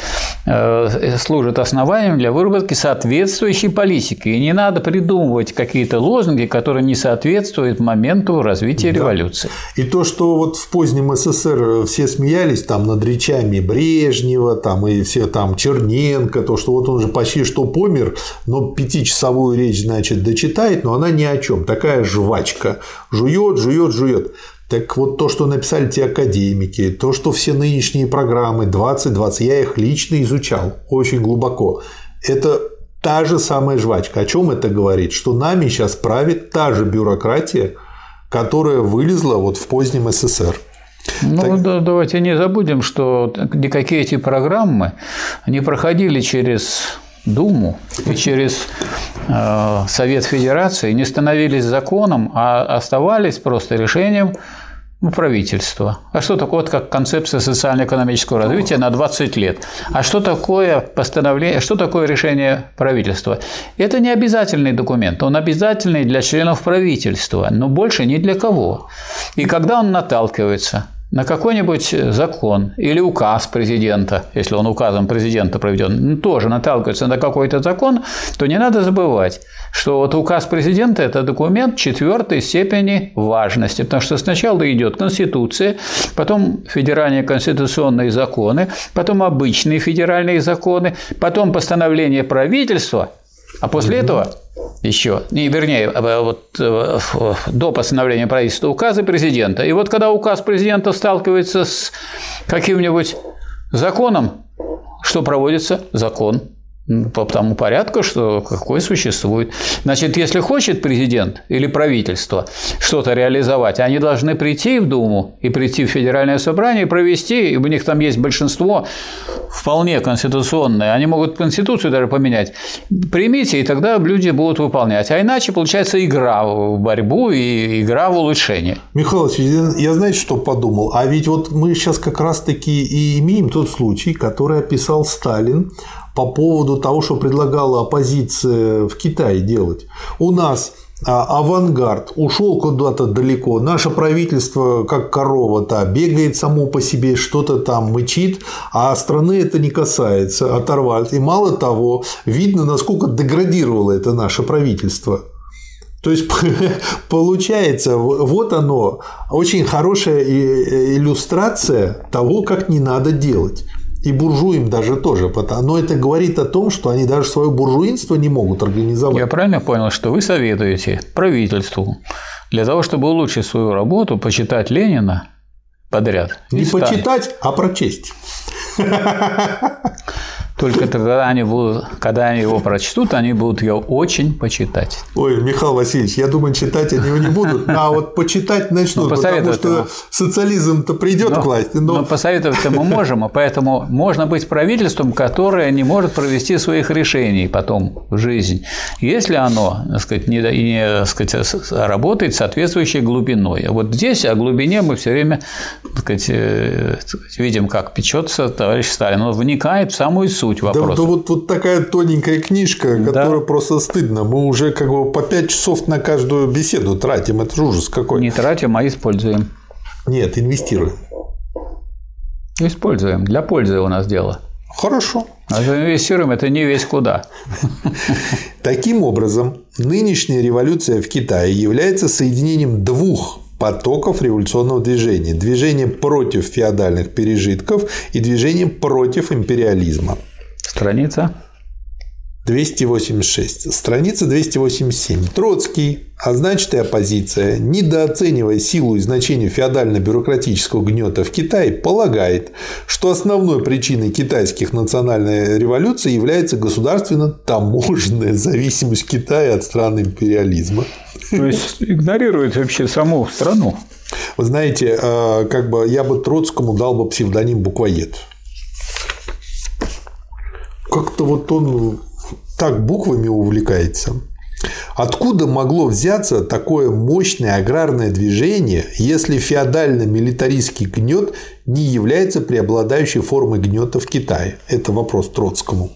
э, служит основанием для выработки соответствующей политики. И не надо придумывать какие-то лозунги, которые не соответствуют моменту развития да. революции. И то, что вот в позднем СССР все смеялись там над речами Брежнева, там и все там Черненко, то, что вот он же почти что помер, но пятичасовую речь, значит, дочитает, но она ни о чем. Такая жвачка. Жует, жует, жует. Так вот то, что написали те академики, то, что все нынешние программы 2020, я их лично изучал очень глубоко. Это та же самая жвачка. О чем это говорит? Что нами сейчас правит та же бюрократия, которая вылезла вот в позднем СССР. Ну, так... да, давайте не забудем, что никакие эти программы не проходили через Думу и через э, Совет Федерации не становились законом, а оставались просто решением правительства. А что такое, вот как концепция социально-экономического развития на 20 лет? А что такое постановление, что такое решение правительства? Это не обязательный документ, он обязательный для членов правительства, но больше ни для кого. И когда он наталкивается на какой-нибудь закон или указ президента, если он указом президента проведен, ну, тоже наталкивается на какой-то закон, то не надо забывать, что вот указ президента – это документ четвертой степени важности, потому что сначала идет Конституция, потом федеральные конституционные законы, потом обычные федеральные законы, потом постановление правительства, а после этого еще, не, вернее, э, вот э, до постановления правительства указы президента. И вот когда указ президента сталкивается с каким-нибудь законом, что проводится? Закон. По тому порядку, что какой существует. Значит, если хочет президент или правительство что-то реализовать, они должны прийти в Думу и прийти в Федеральное собрание и провести, и у них там есть большинство вполне конституционное, они могут Конституцию даже поменять. Примите, и тогда люди будут выполнять. А иначе получается игра в борьбу и игра в улучшение. Михаил я знаете, что подумал? А ведь вот мы сейчас как раз-таки и имеем тот случай, который описал Сталин по поводу того, что предлагала оппозиция в Китае делать. У нас а, авангард ушел куда-то далеко, наше правительство, как корова-то, бегает само по себе, что-то там мычит, а страны это не касается, оторвать. И мало того, видно, насколько деградировало это наше правительство. То есть <laughs> получается, вот оно, очень хорошая иллюстрация того, как не надо делать и буржуям даже тоже. Но это говорит о том, что они даже свое буржуинство не могут организовать. Я правильно понял, что вы советуете правительству для того, чтобы улучшить свою работу, почитать Ленина подряд? Не почитать, а прочесть. <laughs> Только тогда они будут, когда они его прочтут, они будут ее очень почитать. Ой, Михаил Васильевич, я думаю, читать они его не будут, а вот почитать начнут, ну, потому что ему. социализм-то придет но, к власти. Но... но посоветовать мы можем, а поэтому можно быть правительством, которое не может провести своих решений потом в жизнь, если оно, так сказать, не, не так сказать, работает соответствующей глубиной. А вот здесь о глубине мы все время так сказать, э, видим, как печется товарищ Сталин. Он вникает в самую суть суть вопроса. Да, да вот, вот такая тоненькая книжка, которая да. просто стыдно. Мы уже как бы по 5 часов на каждую беседу тратим. Это ужас какой. Не тратим, а используем. Нет, инвестируем. Используем. Для пользы у нас дело. Хорошо. А инвестируем это не весь куда. Таким образом, нынешняя революция в Китае является соединением двух потоков революционного движения. Движение против феодальных пережитков и движение против империализма. Страница? 286. Страница 287. Троцкий, а значит и оппозиция, недооценивая силу и значение феодально-бюрократического гнета в Китае, полагает, что основной причиной китайских национальной революции является государственно-таможенная зависимость Китая от стран империализма. То есть игнорирует вообще саму страну. Вы знаете, э, как бы я бы Троцкому дал бы псевдоним буквоед как-то вот он так буквами увлекается. Откуда могло взяться такое мощное аграрное движение, если феодально-милитаристский гнет не является преобладающей формой гнета в Китае? Это вопрос Троцкому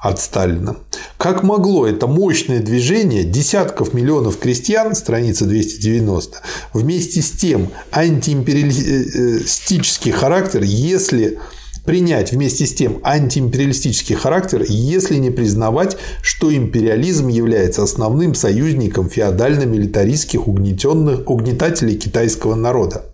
от Сталина. Как могло это мощное движение десятков миллионов крестьян, страница 290, вместе с тем антиимпериалистический характер, если принять вместе с тем антиимпериалистический характер, если не признавать, что империализм является основным союзником феодально-милитаристских угнетенных, угнетателей китайского народа.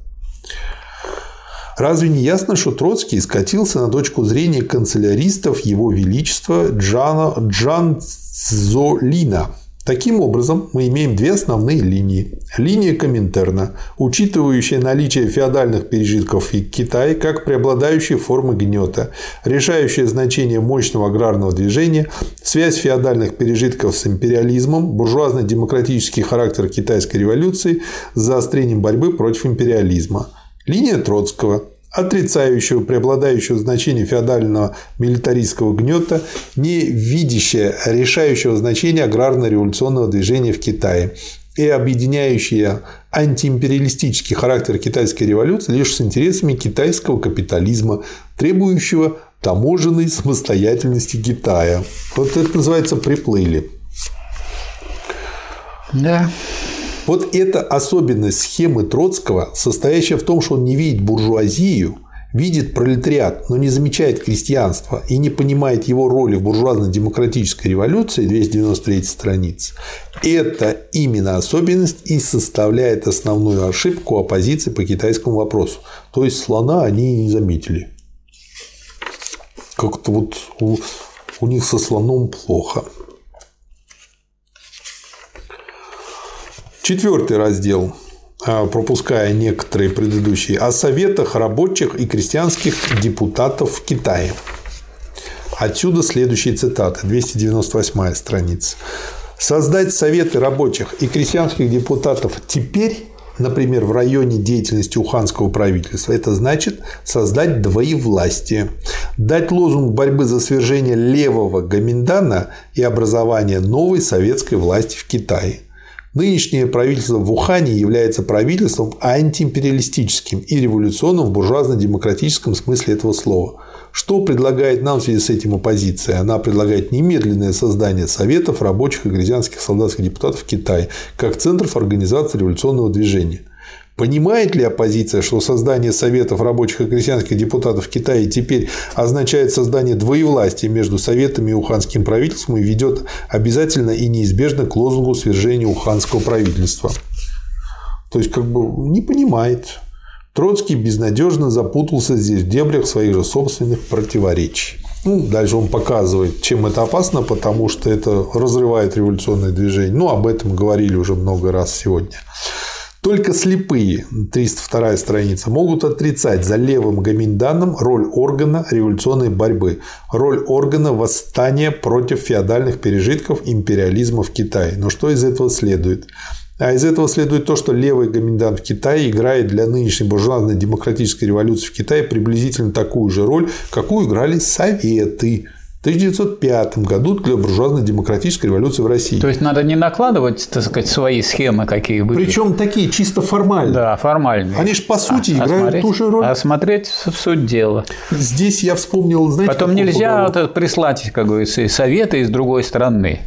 Разве не ясно, что Троцкий скатился на точку зрения канцеляристов Его Величества Джана, Джан Цзолина – Таким образом, мы имеем две основные линии. Линия Коминтерна, учитывающая наличие феодальных пережитков в Китае как преобладающей формы гнета, решающее значение мощного аграрного движения, связь феодальных пережитков с империализмом, буржуазно-демократический характер китайской революции с заострением борьбы против империализма. Линия Троцкого – отрицающего преобладающего значения феодального милитаристского гнета, не видящая решающего значения аграрно-революционного движения в Китае и объединяющая антиимпериалистический характер китайской революции лишь с интересами китайского капитализма, требующего таможенной самостоятельности Китая. Вот это называется приплыли. Да. Вот эта особенность схемы Троцкого, состоящая в том, что он не видит буржуазию, видит пролетариат, но не замечает крестьянство и не понимает его роли в буржуазно-демократической революции, 293 страница, это именно особенность и составляет основную ошибку оппозиции по китайскому вопросу. То есть слона они не заметили. Как-то вот у, у них со слоном плохо. Четвертый раздел, а, пропуская некоторые предыдущие, о советах рабочих и крестьянских депутатов в Китае. Отсюда следующие цитаты, 298 страница. Создать советы рабочих и крестьянских депутатов теперь например, в районе деятельности уханского правительства, это значит создать двоевластие, дать лозунг борьбы за свержение левого Гаминдана и образование новой советской власти в Китае. Нынешнее правительство в Ухане является правительством антиимпериалистическим и революционным в буржуазно-демократическом смысле этого слова. Что предлагает нам в связи с этим оппозиция? Она предлагает немедленное создание советов рабочих и грязянских солдатских депутатов в Китае как центров организации революционного движения. Понимает ли оппозиция, что создание Советов рабочих и крестьянских депутатов в Китае теперь означает создание двоевластия между Советами и Уханским правительством и ведет обязательно и неизбежно к лозунгу свержения Уханского правительства? То есть, как бы не понимает. Троцкий безнадежно запутался здесь в дебрях своих же собственных противоречий. Ну, дальше он показывает, чем это опасно, потому что это разрывает революционное движение. Ну, об этом говорили уже много раз сегодня. Только слепые, 302 страница, могут отрицать за левым гоминданом роль органа революционной борьбы, роль органа восстания против феодальных пережитков империализма в Китае. Но что из этого следует? А из этого следует то, что левый гоминдант в Китае играет для нынешней буржуазной демократической революции в Китае приблизительно такую же роль, какую играли Советы 1905 году для буржуазно-демократической революции в России. То есть надо не накладывать, так сказать, свои схемы, какие были. Причем такие чисто формальные. Да, формальные. Они же по сути а, играют осмотреть, ту же роль. Осмотреть в суть дела. Здесь я вспомнил, знаете, Потом нельзя вот прислать, как говорится, советы из другой страны.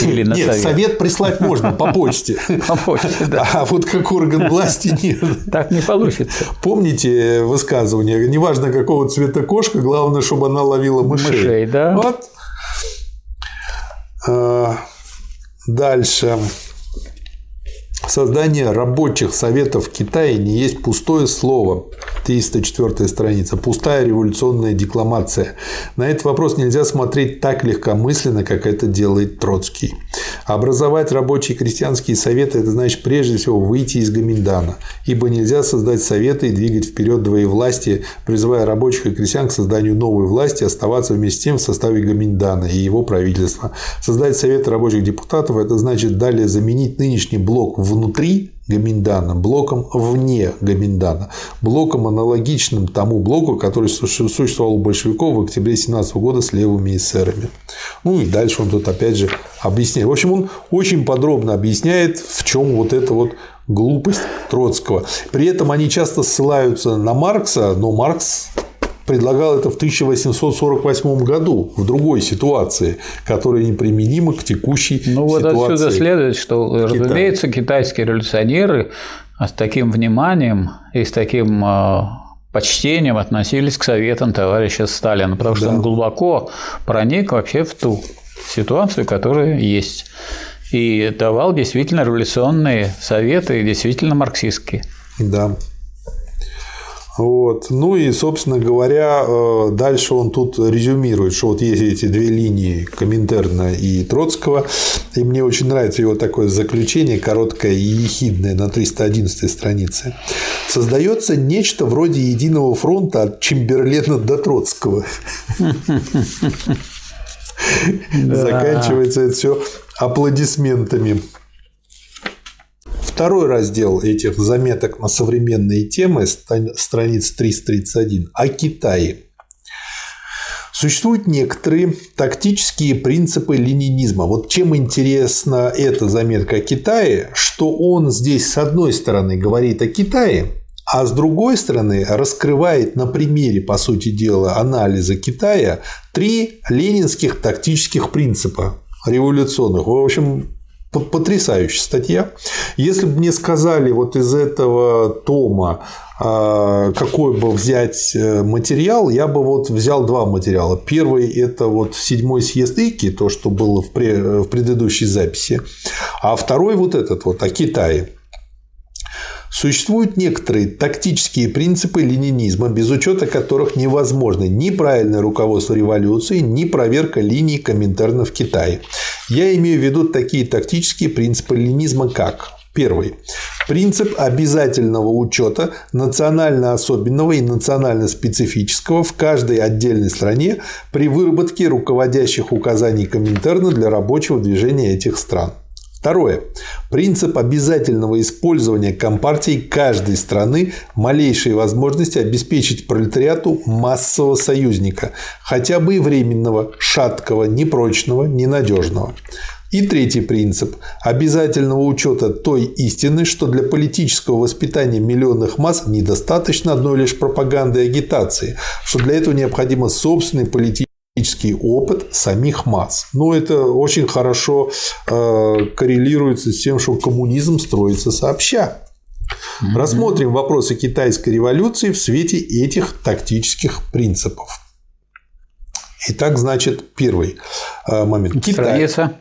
Или на нет, совет. совет прислать можно по почте. <laughs> По почте, да. А вот как орган власти нет. Так не получится. Помните высказывание? Неважно, какого цвета кошка, главное, чтобы она ловила мышей. Мышей, да. Вот. А, дальше. Создание рабочих советов в Китае не есть пустое слово. 304 страница. Пустая революционная декламация. На этот вопрос нельзя смотреть так легкомысленно, как это делает Троцкий. Образовать рабочие крестьянские советы – это значит прежде всего выйти из Гоминдана, ибо нельзя создать советы и двигать вперед двоевластие, призывая рабочих и крестьян к созданию новой власти, оставаться вместе с тем в составе Гоминдана и его правительства. Создать советы рабочих депутатов – это значит далее заменить нынешний блок внутри Гаминдана, блоком вне Гаминдана, блоком аналогичным тому блоку, который существовал у большевиков в октябре 17 года с левыми эсерами. Ну и дальше он тут опять же объясняет. В общем, он очень подробно объясняет, в чем вот эта вот глупость Троцкого. При этом они часто ссылаются на Маркса, но Маркс предлагал это в 1848 году в другой ситуации, которая неприменима к текущей ну, ситуации. Ну вот отсюда следует, что, Китая. разумеется, китайские революционеры с таким вниманием и с таким а, почтением относились к советам товарища Сталина, потому что да. он глубоко проник вообще в ту ситуацию, которая есть. И давал действительно революционные советы, действительно марксистские. Да. Вот. Ну и, собственно говоря, э, дальше он тут резюмирует, что вот есть эти две линии Коминтерна и Троцкого. И мне очень нравится его такое заключение, короткое и ехидное на 311 странице. Создается нечто вроде единого фронта от Чемберлена до Троцкого. <laughs> Заканчивается это все аплодисментами. Второй раздел этих заметок на современные темы, страница 331, о Китае. Существуют некоторые тактические принципы ленинизма. Вот чем интересна эта заметка о Китае, что он здесь с одной стороны говорит о Китае, а с другой стороны раскрывает на примере, по сути дела, анализа Китая три ленинских тактических принципа революционных. В общем, Потрясающая статья. Если бы мне сказали вот из этого тома, а, какой бы взять э, материал, я бы вот взял два материала. Первый – это вот седьмой съезд ИКИ, то, что было в предыдущей записи, а второй вот этот вот о Китае. Существуют некоторые тактические принципы ленинизма, без учета которых невозможно ни правильное руководство революции, ни проверка линий Коминтерна в Китае. Я имею в виду такие тактические принципы ленинизма, как Первый. Принцип обязательного учета национально особенного и национально специфического в каждой отдельной стране при выработке руководящих указаний Коминтерна для рабочего движения этих стран. Второе. Принцип обязательного использования Компартией каждой страны малейшей возможности обеспечить пролетариату массового союзника, хотя бы и временного, шаткого, непрочного, ненадежного. И третий принцип – обязательного учета той истины, что для политического воспитания миллионных масс недостаточно одной лишь пропаганды и агитации, что для этого необходимо собственный политический опыт самих масс. Но это очень хорошо э, коррелируется с тем, что коммунизм строится сообща. Рассмотрим вопросы китайской революции в свете этих тактических принципов. Итак, значит, первый э, момент. Китай. Страница.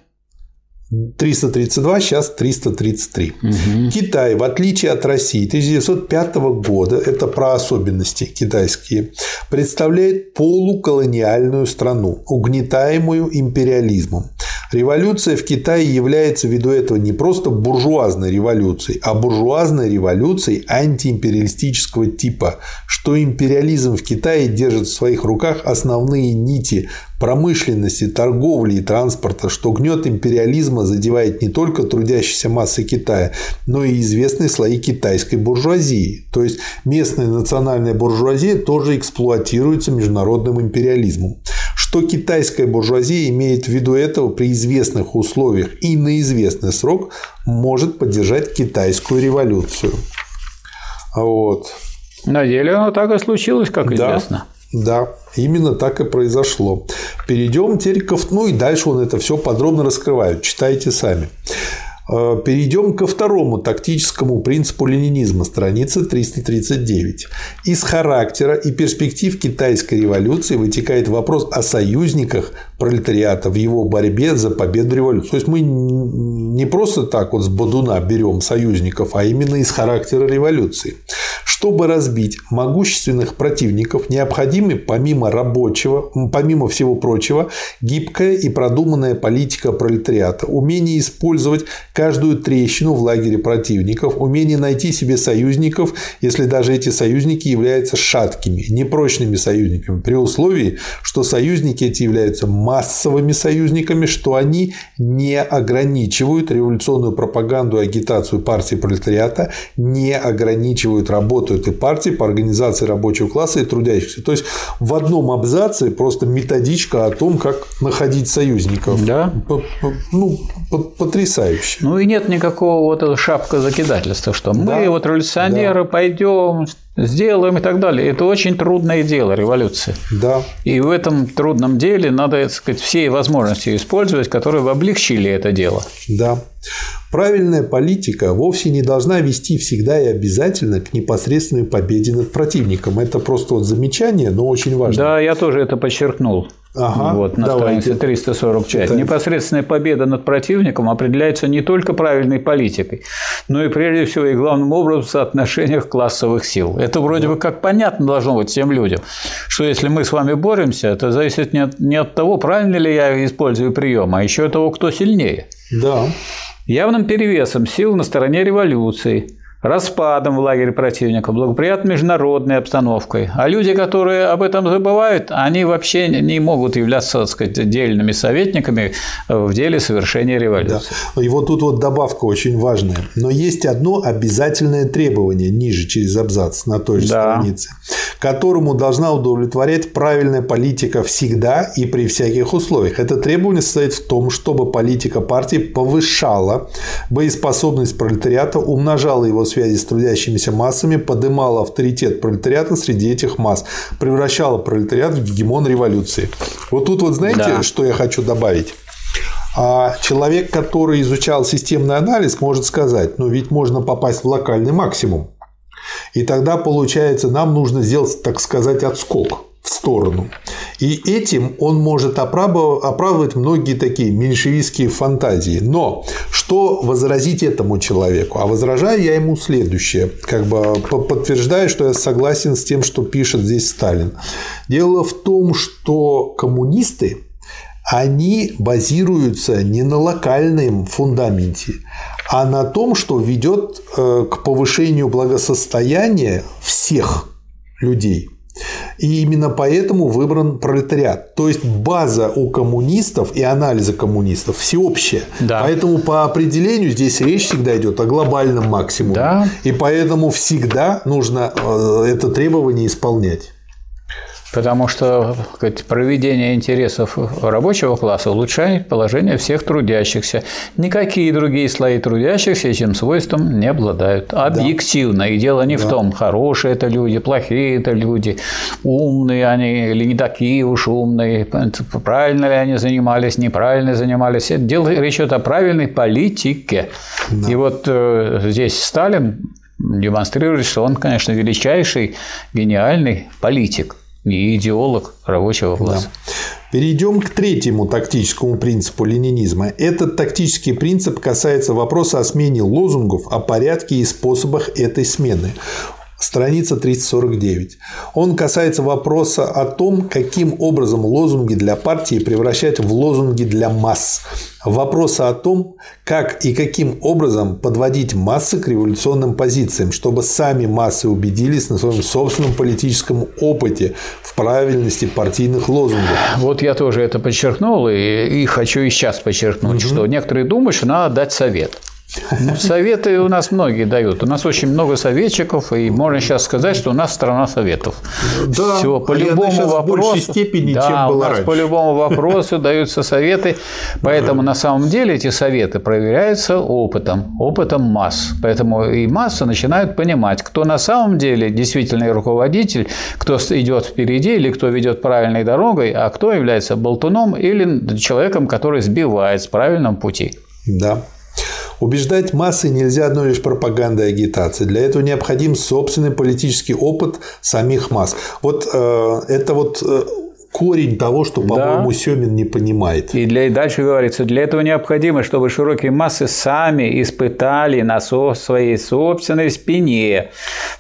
332, сейчас 333. Угу. Китай, в отличие от России 1905 года, это про особенности китайские, представляет полуколониальную страну, угнетаемую империализмом. Революция в Китае является ввиду этого не просто буржуазной революцией, а буржуазной революцией антиимпериалистического типа, что империализм в Китае держит в своих руках основные нити промышленности, торговли и транспорта, что гнет империализма задевает не только трудящиеся массы Китая, но и известные слои китайской буржуазии. То есть местная национальная буржуазия тоже эксплуатируется международным империализмом что китайская буржуазия имеет в виду этого при известных условиях и на известный срок может поддержать китайскую революцию. Вот. На деле оно так и случилось, как да, известно. Да, именно так и произошло. Перейдем теперь ко... Ну и дальше он это все подробно раскрывает. Читайте сами. Э, перейдем ко второму тактическому принципу ленинизма, страница 339. Из характера и перспектив китайской революции вытекает вопрос о союзниках пролетариата в его борьбе за победу революции. То есть мы не просто так вот с Бадуна берем союзников, а именно из характера революции. Чтобы разбить могущественных противников, необходимы помимо рабочего, помимо всего прочего, гибкая и продуманная политика пролетариата, умение использовать каждую трещину в лагере противников, умение найти себе союзников, если даже эти союзники являются шаткими, непрочными союзниками, при условии, что союзники эти являются массовыми союзниками, что они не ограничивают революционную пропаганду и агитацию партии пролетариата, не ограничивают работу этой партии по организации рабочего класса и трудящихся. То есть в одном абзаце просто методичка о том, как находить союзников. Да. Ну, потрясающе. Ну и нет никакого вот шапка закидательства, что мы да. вот революционеры да. пойдем сделаем и так далее. Это очень трудное дело, революция. Да. И в этом трудном деле надо, так сказать, все возможности использовать, которые бы облегчили это дело. Да. Правильная политика вовсе не должна вести всегда и обязательно к непосредственной победе над противником. Это просто вот замечание, но очень важно. Да, я тоже это подчеркнул. Ага, вот, на давайте. странице 345. Читаем. Непосредственная победа над противником определяется не только правильной политикой, но и прежде всего и главным образом в соотношениях классовых сил. Это вроде да. бы как понятно должно быть всем людям, что если мы с вами боремся, это зависит не от, не от того, правильно ли я использую прием, а еще от того, кто сильнее. Да. Явным перевесом сил на стороне революции – распадом в лагере противника, благоприятной международной обстановкой. А люди, которые об этом забывают, они вообще не могут являться, так сказать, отдельными советниками в деле совершения революции. Да. И вот тут вот добавка очень важная. Но есть одно обязательное требование ниже через абзац на той же да. странице, которому должна удовлетворять правильная политика всегда и при всяких условиях. Это требование состоит в том, чтобы политика партии повышала боеспособность пролетариата, умножала его связи с трудящимися массами, подымала авторитет пролетариата среди этих масс, превращала пролетариат в гегемон революции. Вот тут вот знаете, да. что я хочу добавить? А человек, который изучал системный анализ, может сказать, ну ведь можно попасть в локальный максимум. И тогда, получается, нам нужно сделать, так сказать, отскок сторону. И этим он может оправдывать многие такие меньшевистские фантазии. Но что возразить этому человеку? А возражаю я ему следующее, как бы подтверждаю, что я согласен с тем, что пишет здесь Сталин. Дело в том, что коммунисты они базируются не на локальном фундаменте, а на том, что ведет э, к повышению благосостояния всех людей. И именно поэтому выбран пролетариат. То есть база у коммунистов и анализа коммунистов всеобщая. Да. Поэтому по определению здесь речь всегда идет о глобальном максимуме. Да. И поэтому всегда нужно э, это требование исполнять. Потому что сказать, проведение интересов рабочего класса улучшает положение всех трудящихся. Никакие другие слои трудящихся этим свойством не обладают. Объективно. Да. И дело не да. в том, хорошие это люди, плохие это люди, умные они или не такие уж умные, правильно ли они занимались, неправильно занимались. Это дело, речь идет о правильной политике. Да. И вот э, здесь Сталин демонстрирует, что он, конечно, величайший, гениальный политик и идеолог рабочего класса. Да. Перейдем к третьему тактическому принципу ленинизма. Этот тактический принцип касается вопроса о смене лозунгов, о порядке и способах этой смены страница 349. Он касается вопроса о том, каким образом лозунги для партии превращать в лозунги для масс. Вопроса о том, как и каким образом подводить массы к революционным позициям, чтобы сами массы убедились на своем собственном политическом опыте в правильности партийных лозунгов. Вот я тоже это подчеркнул и, и хочу и сейчас подчеркнуть, угу. что некоторые думают, что надо дать совет. Ну, советы у нас многие дают. У нас очень много советчиков, и можно сейчас сказать, что у нас страна советов. Да, Все, по любому вопросу, в большей степени, да, чем было у нас раньше. по любому вопросу даются советы, поэтому на самом деле эти советы проверяются опытом, опытом масс. Поэтому и массы начинают понимать, кто на самом деле действительный руководитель, кто идет впереди или кто ведет правильной дорогой, а кто является болтуном или человеком, который сбивает с правильном пути. Да. Убеждать массы нельзя одной лишь пропагандой и агитацией. Для этого необходим собственный политический опыт самих масс. Вот э, это вот э, корень того, что, по-моему, да. Семин не понимает. И, для, и дальше говорится, для этого необходимо, чтобы широкие массы сами испытали на своей собственной спине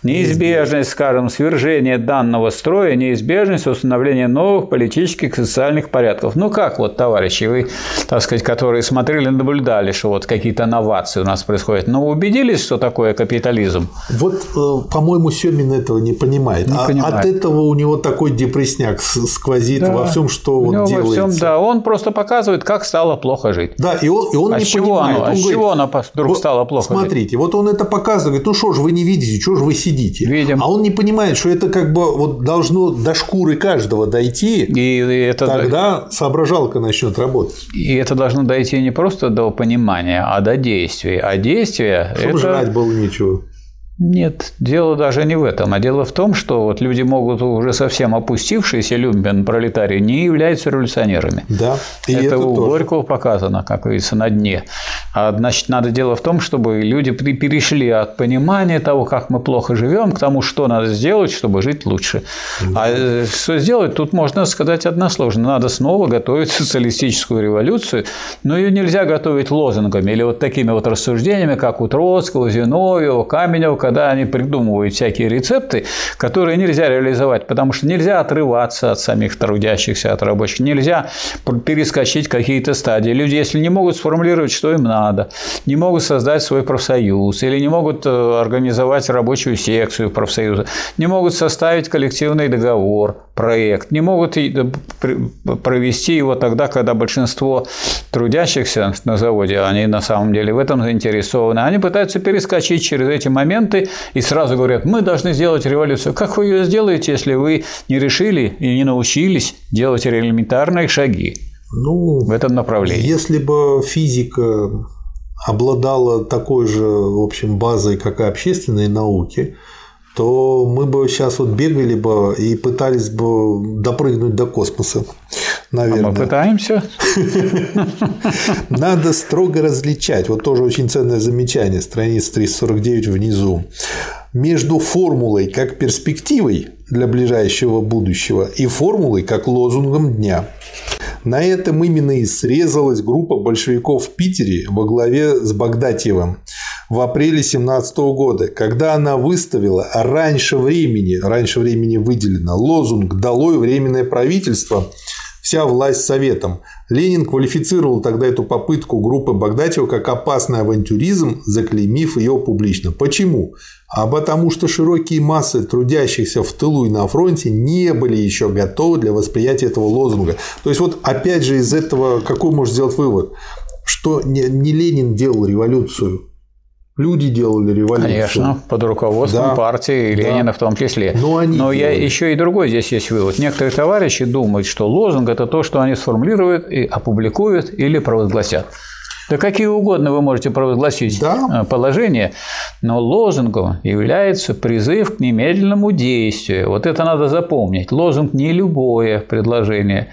неизбежность, скажем, свержения данного строя, неизбежность установления новых политических и социальных порядков. Ну как вот, товарищи, вы, так сказать, которые смотрели, наблюдали, что вот какие-то новации у нас происходят, но убедились, что такое капитализм? Вот, э, по-моему, Семин этого не понимает. Не а понимает. От этого у него такой депресняк сквозит сквозит да. во всем, что делается. Всем, да, он просто показывает, как стало плохо жить. Да, и он, и он а не чего понимает. Оно, он а с чего оно вдруг вот, стало плохо Смотрите, жить? вот он это показывает, ну что ж вы не видите, что ж вы сидите? Видим. А он не понимает, что это как бы вот должно до шкуры каждого дойти, и, и это... тогда соображалка начнет работать. И это должно дойти не просто до понимания, а до действий. А действия Чтобы это... жрать было нечего. Нет, дело даже не в этом, а дело в том, что вот люди могут уже совсем опустившиеся люмпен пролетарии не являются революционерами. Да, и это, это у тоже. Горького показано, как говорится, на дне. А значит, надо дело в том, чтобы люди перешли от понимания того, как мы плохо живем, к тому, что надо сделать, чтобы жить лучше. Да. А э, что сделать, тут можно сказать односложно. Надо снова готовить социалистическую революцию, но ее нельзя готовить лозунгами или вот такими вот рассуждениями, как у Троцкого, Зиновьева, Каменева, когда они придумывают всякие рецепты, которые нельзя реализовать, потому что нельзя отрываться от самих трудящихся, от рабочих, нельзя перескочить какие-то стадии. Люди, если не могут сформулировать, что им надо, не могут создать свой профсоюз или не могут э, организовать рабочую секцию профсоюза, не могут составить коллективный договор, проект, не могут провести его тогда, когда большинство трудящихся на заводе, они на самом деле в этом заинтересованы, они пытаются перескочить через эти моменты и сразу говорят, мы должны сделать революцию. Как вы ее сделаете, если вы не решили и не научились делать элементарные шаги ну, в этом направлении? Если бы физика обладала такой же, в общем, базой, как и общественные науки, то мы бы сейчас вот бегали бы и пытались бы допрыгнуть до космоса наверное. А мы пытаемся. <laughs> Надо строго различать. Вот тоже очень ценное замечание, страница 349 внизу. Между формулой как перспективой для ближайшего будущего и формулой как лозунгом дня. На этом именно и срезалась группа большевиков в Питере во главе с Богдатьевым в апреле 17 года, когда она выставила раньше времени, раньше времени выделено лозунг «Долой временное правительство», вся власть советом. Ленин квалифицировал тогда эту попытку группы Богдатьева как опасный авантюризм, заклеймив ее публично. Почему? А потому что широкие массы трудящихся в тылу и на фронте не были еще готовы для восприятия этого лозунга. То есть, вот опять же из этого какой можно сделать вывод? Что не Ленин делал революцию, Люди делали революцию. Конечно, под руководством да, партии и Ленина да. в том числе. Но, они Но я еще и другой здесь есть вывод. Некоторые товарищи думают, что лозунг – это то, что они сформулируют и опубликуют или провозгласят. Да какие угодно вы можете провозгласить да. Э, положение, но лозунгом является призыв к немедленному действию. Вот это надо запомнить. Лозунг не любое предложение,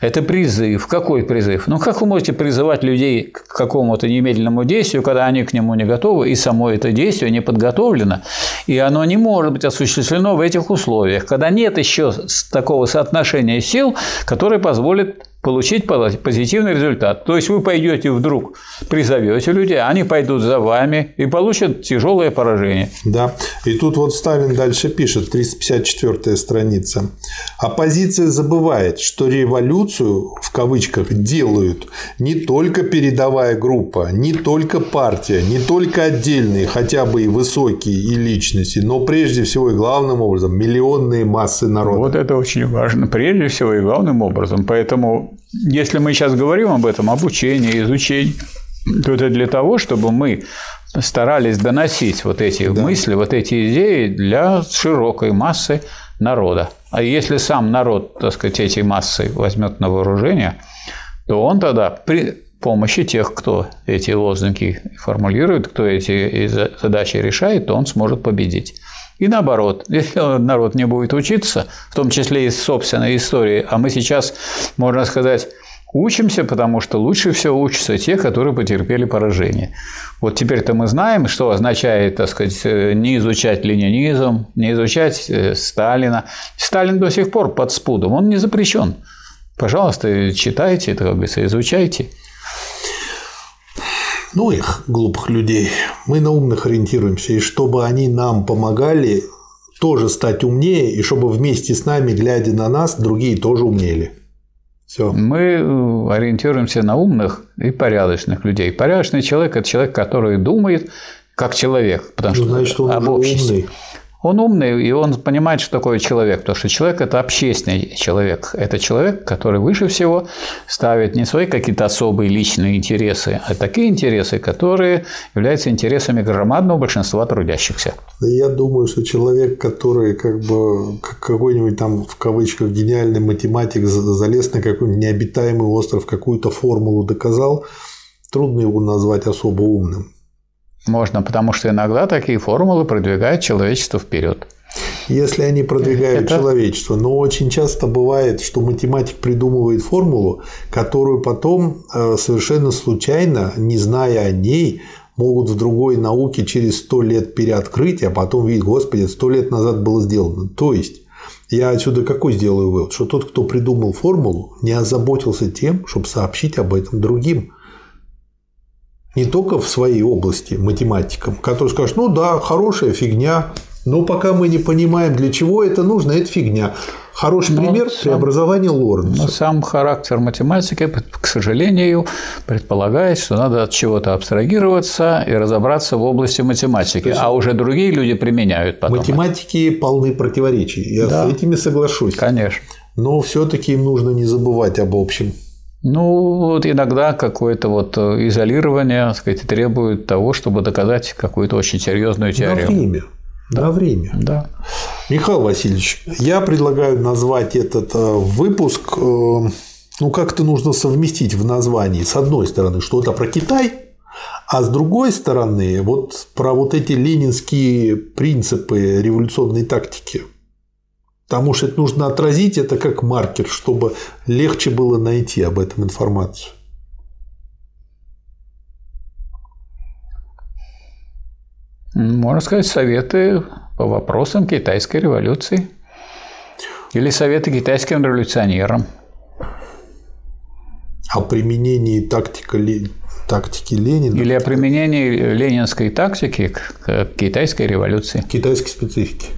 это призыв. Какой призыв? Ну как вы можете призывать людей к какому-то немедленному действию, когда они к нему не готовы, и само это действие не подготовлено, и оно не может быть осуществлено в этих условиях, когда нет еще такого соотношения сил, которое позволит получить позитивный результат. То есть вы пойдете вдруг, призовете людей, они пойдут за вами и получат тяжелое поражение. Да. И тут вот Сталин дальше пишет, 354 страница. Оппозиция забывает, что революцию в кавычках делают не только передовая группа, не только партия, не только отдельные, хотя бы и высокие и личности, но прежде всего и главным образом миллионные массы народа. Вот это очень важно. Прежде всего и главным образом. Поэтому если мы сейчас говорим об этом, обучении, изучении, то это для того, чтобы мы старались доносить вот эти да. мысли, вот эти идеи для широкой массы народа. А если сам народ, так сказать, эти массы возьмет на вооружение, то он тогда при помощи тех, кто эти лозунги формулирует, кто эти задачи решает, то он сможет победить. И наоборот, <laughs> если народ не будет учиться, в том числе из собственной истории, а мы сейчас, можно сказать, учимся, потому что лучше всего учатся те, которые потерпели поражение. Вот теперь-то мы знаем, что означает, так сказать, не изучать ленинизм, не изучать э, Сталина. Сталин до сих пор под спудом, он не запрещен. Пожалуйста, читайте это, как говорится, изучайте. Ну их, глупых людей. Мы на умных ориентируемся. И чтобы они нам помогали тоже стать умнее, и чтобы вместе с нами, глядя на нас, другие тоже умнели. Все. Мы э, ориентируемся на умных и порядочных людей. Порядочный человек – это человек, который думает как человек, потому ну, что значит, он об обществе. Умный. Он умный, и он понимает, что такое человек, потому что человек – это общественный человек. Это человек, который выше всего ставит не свои какие-то особые личные интересы, а такие интересы, которые являются интересами громадного большинства трудящихся. Я думаю, что человек, который как бы какой-нибудь там в кавычках гениальный математик залез на какой-нибудь необитаемый остров, какую-то формулу доказал, трудно его назвать особо умным. Можно, потому что иногда такие формулы продвигают человечество вперед. Если они продвигают Это... человечество, но очень часто бывает, что математик придумывает формулу, которую потом э, совершенно случайно, не зная о ней, могут в другой науке через сто лет переоткрыть, а потом видеть, господи, сто лет назад было сделано. То есть я отсюда какой сделаю вывод? Что тот, кто придумал формулу, не озаботился тем, чтобы сообщить об этом другим не только в своей области математикам, которые скажут, ну да, хорошая фигня, но пока мы не понимаем, для чего это нужно, это фигня. Хороший но пример – преобразование Лоренца. Но сам характер математики, к сожалению, предполагает, что надо от чего-то абстрагироваться и разобраться в области математики, есть, а уже другие люди применяют потом. Математики это. полны противоречий, я да. с этими соглашусь. Конечно. Но все-таки им нужно не забывать об общем. Ну, вот иногда какое-то вот э, изолирование, так сказать, требует того, чтобы доказать какую-то очень серьезную теорему. На время. Да. На время. Да. Михаил Васильевич, я предлагаю назвать этот э, выпуск, э, ну, как-то нужно совместить в названии, с одной стороны, что-то про Китай, а с другой стороны, вот про вот эти ленинские принципы революционной тактики – Потому что это нужно отразить это как маркер, чтобы легче было найти об этом информацию. Можно сказать, советы по вопросам китайской революции. Или советы китайским революционерам. О применении тактика, тактики Ленина. Или о применении ленинской тактики к китайской революции. Китайской специфики.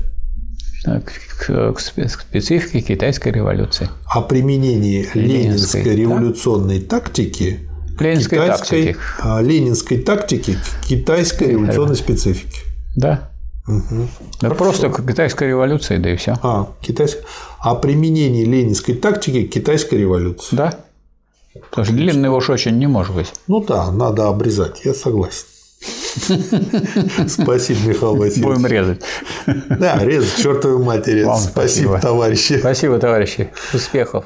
К специфике китайской революции. О применении ленинской, ленинской революционной да? тактики ленинской китайской, тактики. ленинской тактики к китайской революционной специфике. Да. Угу. Да просто к китайской революции, да и все. А, китайская. О применении ленинской тактики к китайской революции. Да. Потому что длинный уж очень не может быть. Ну да, надо обрезать, я согласен. Спасибо, Михаил Васильевич. Будем резать. Да, резать чертовой матери. Вам спасибо, спасибо, товарищи. Спасибо, товарищи. Успехов.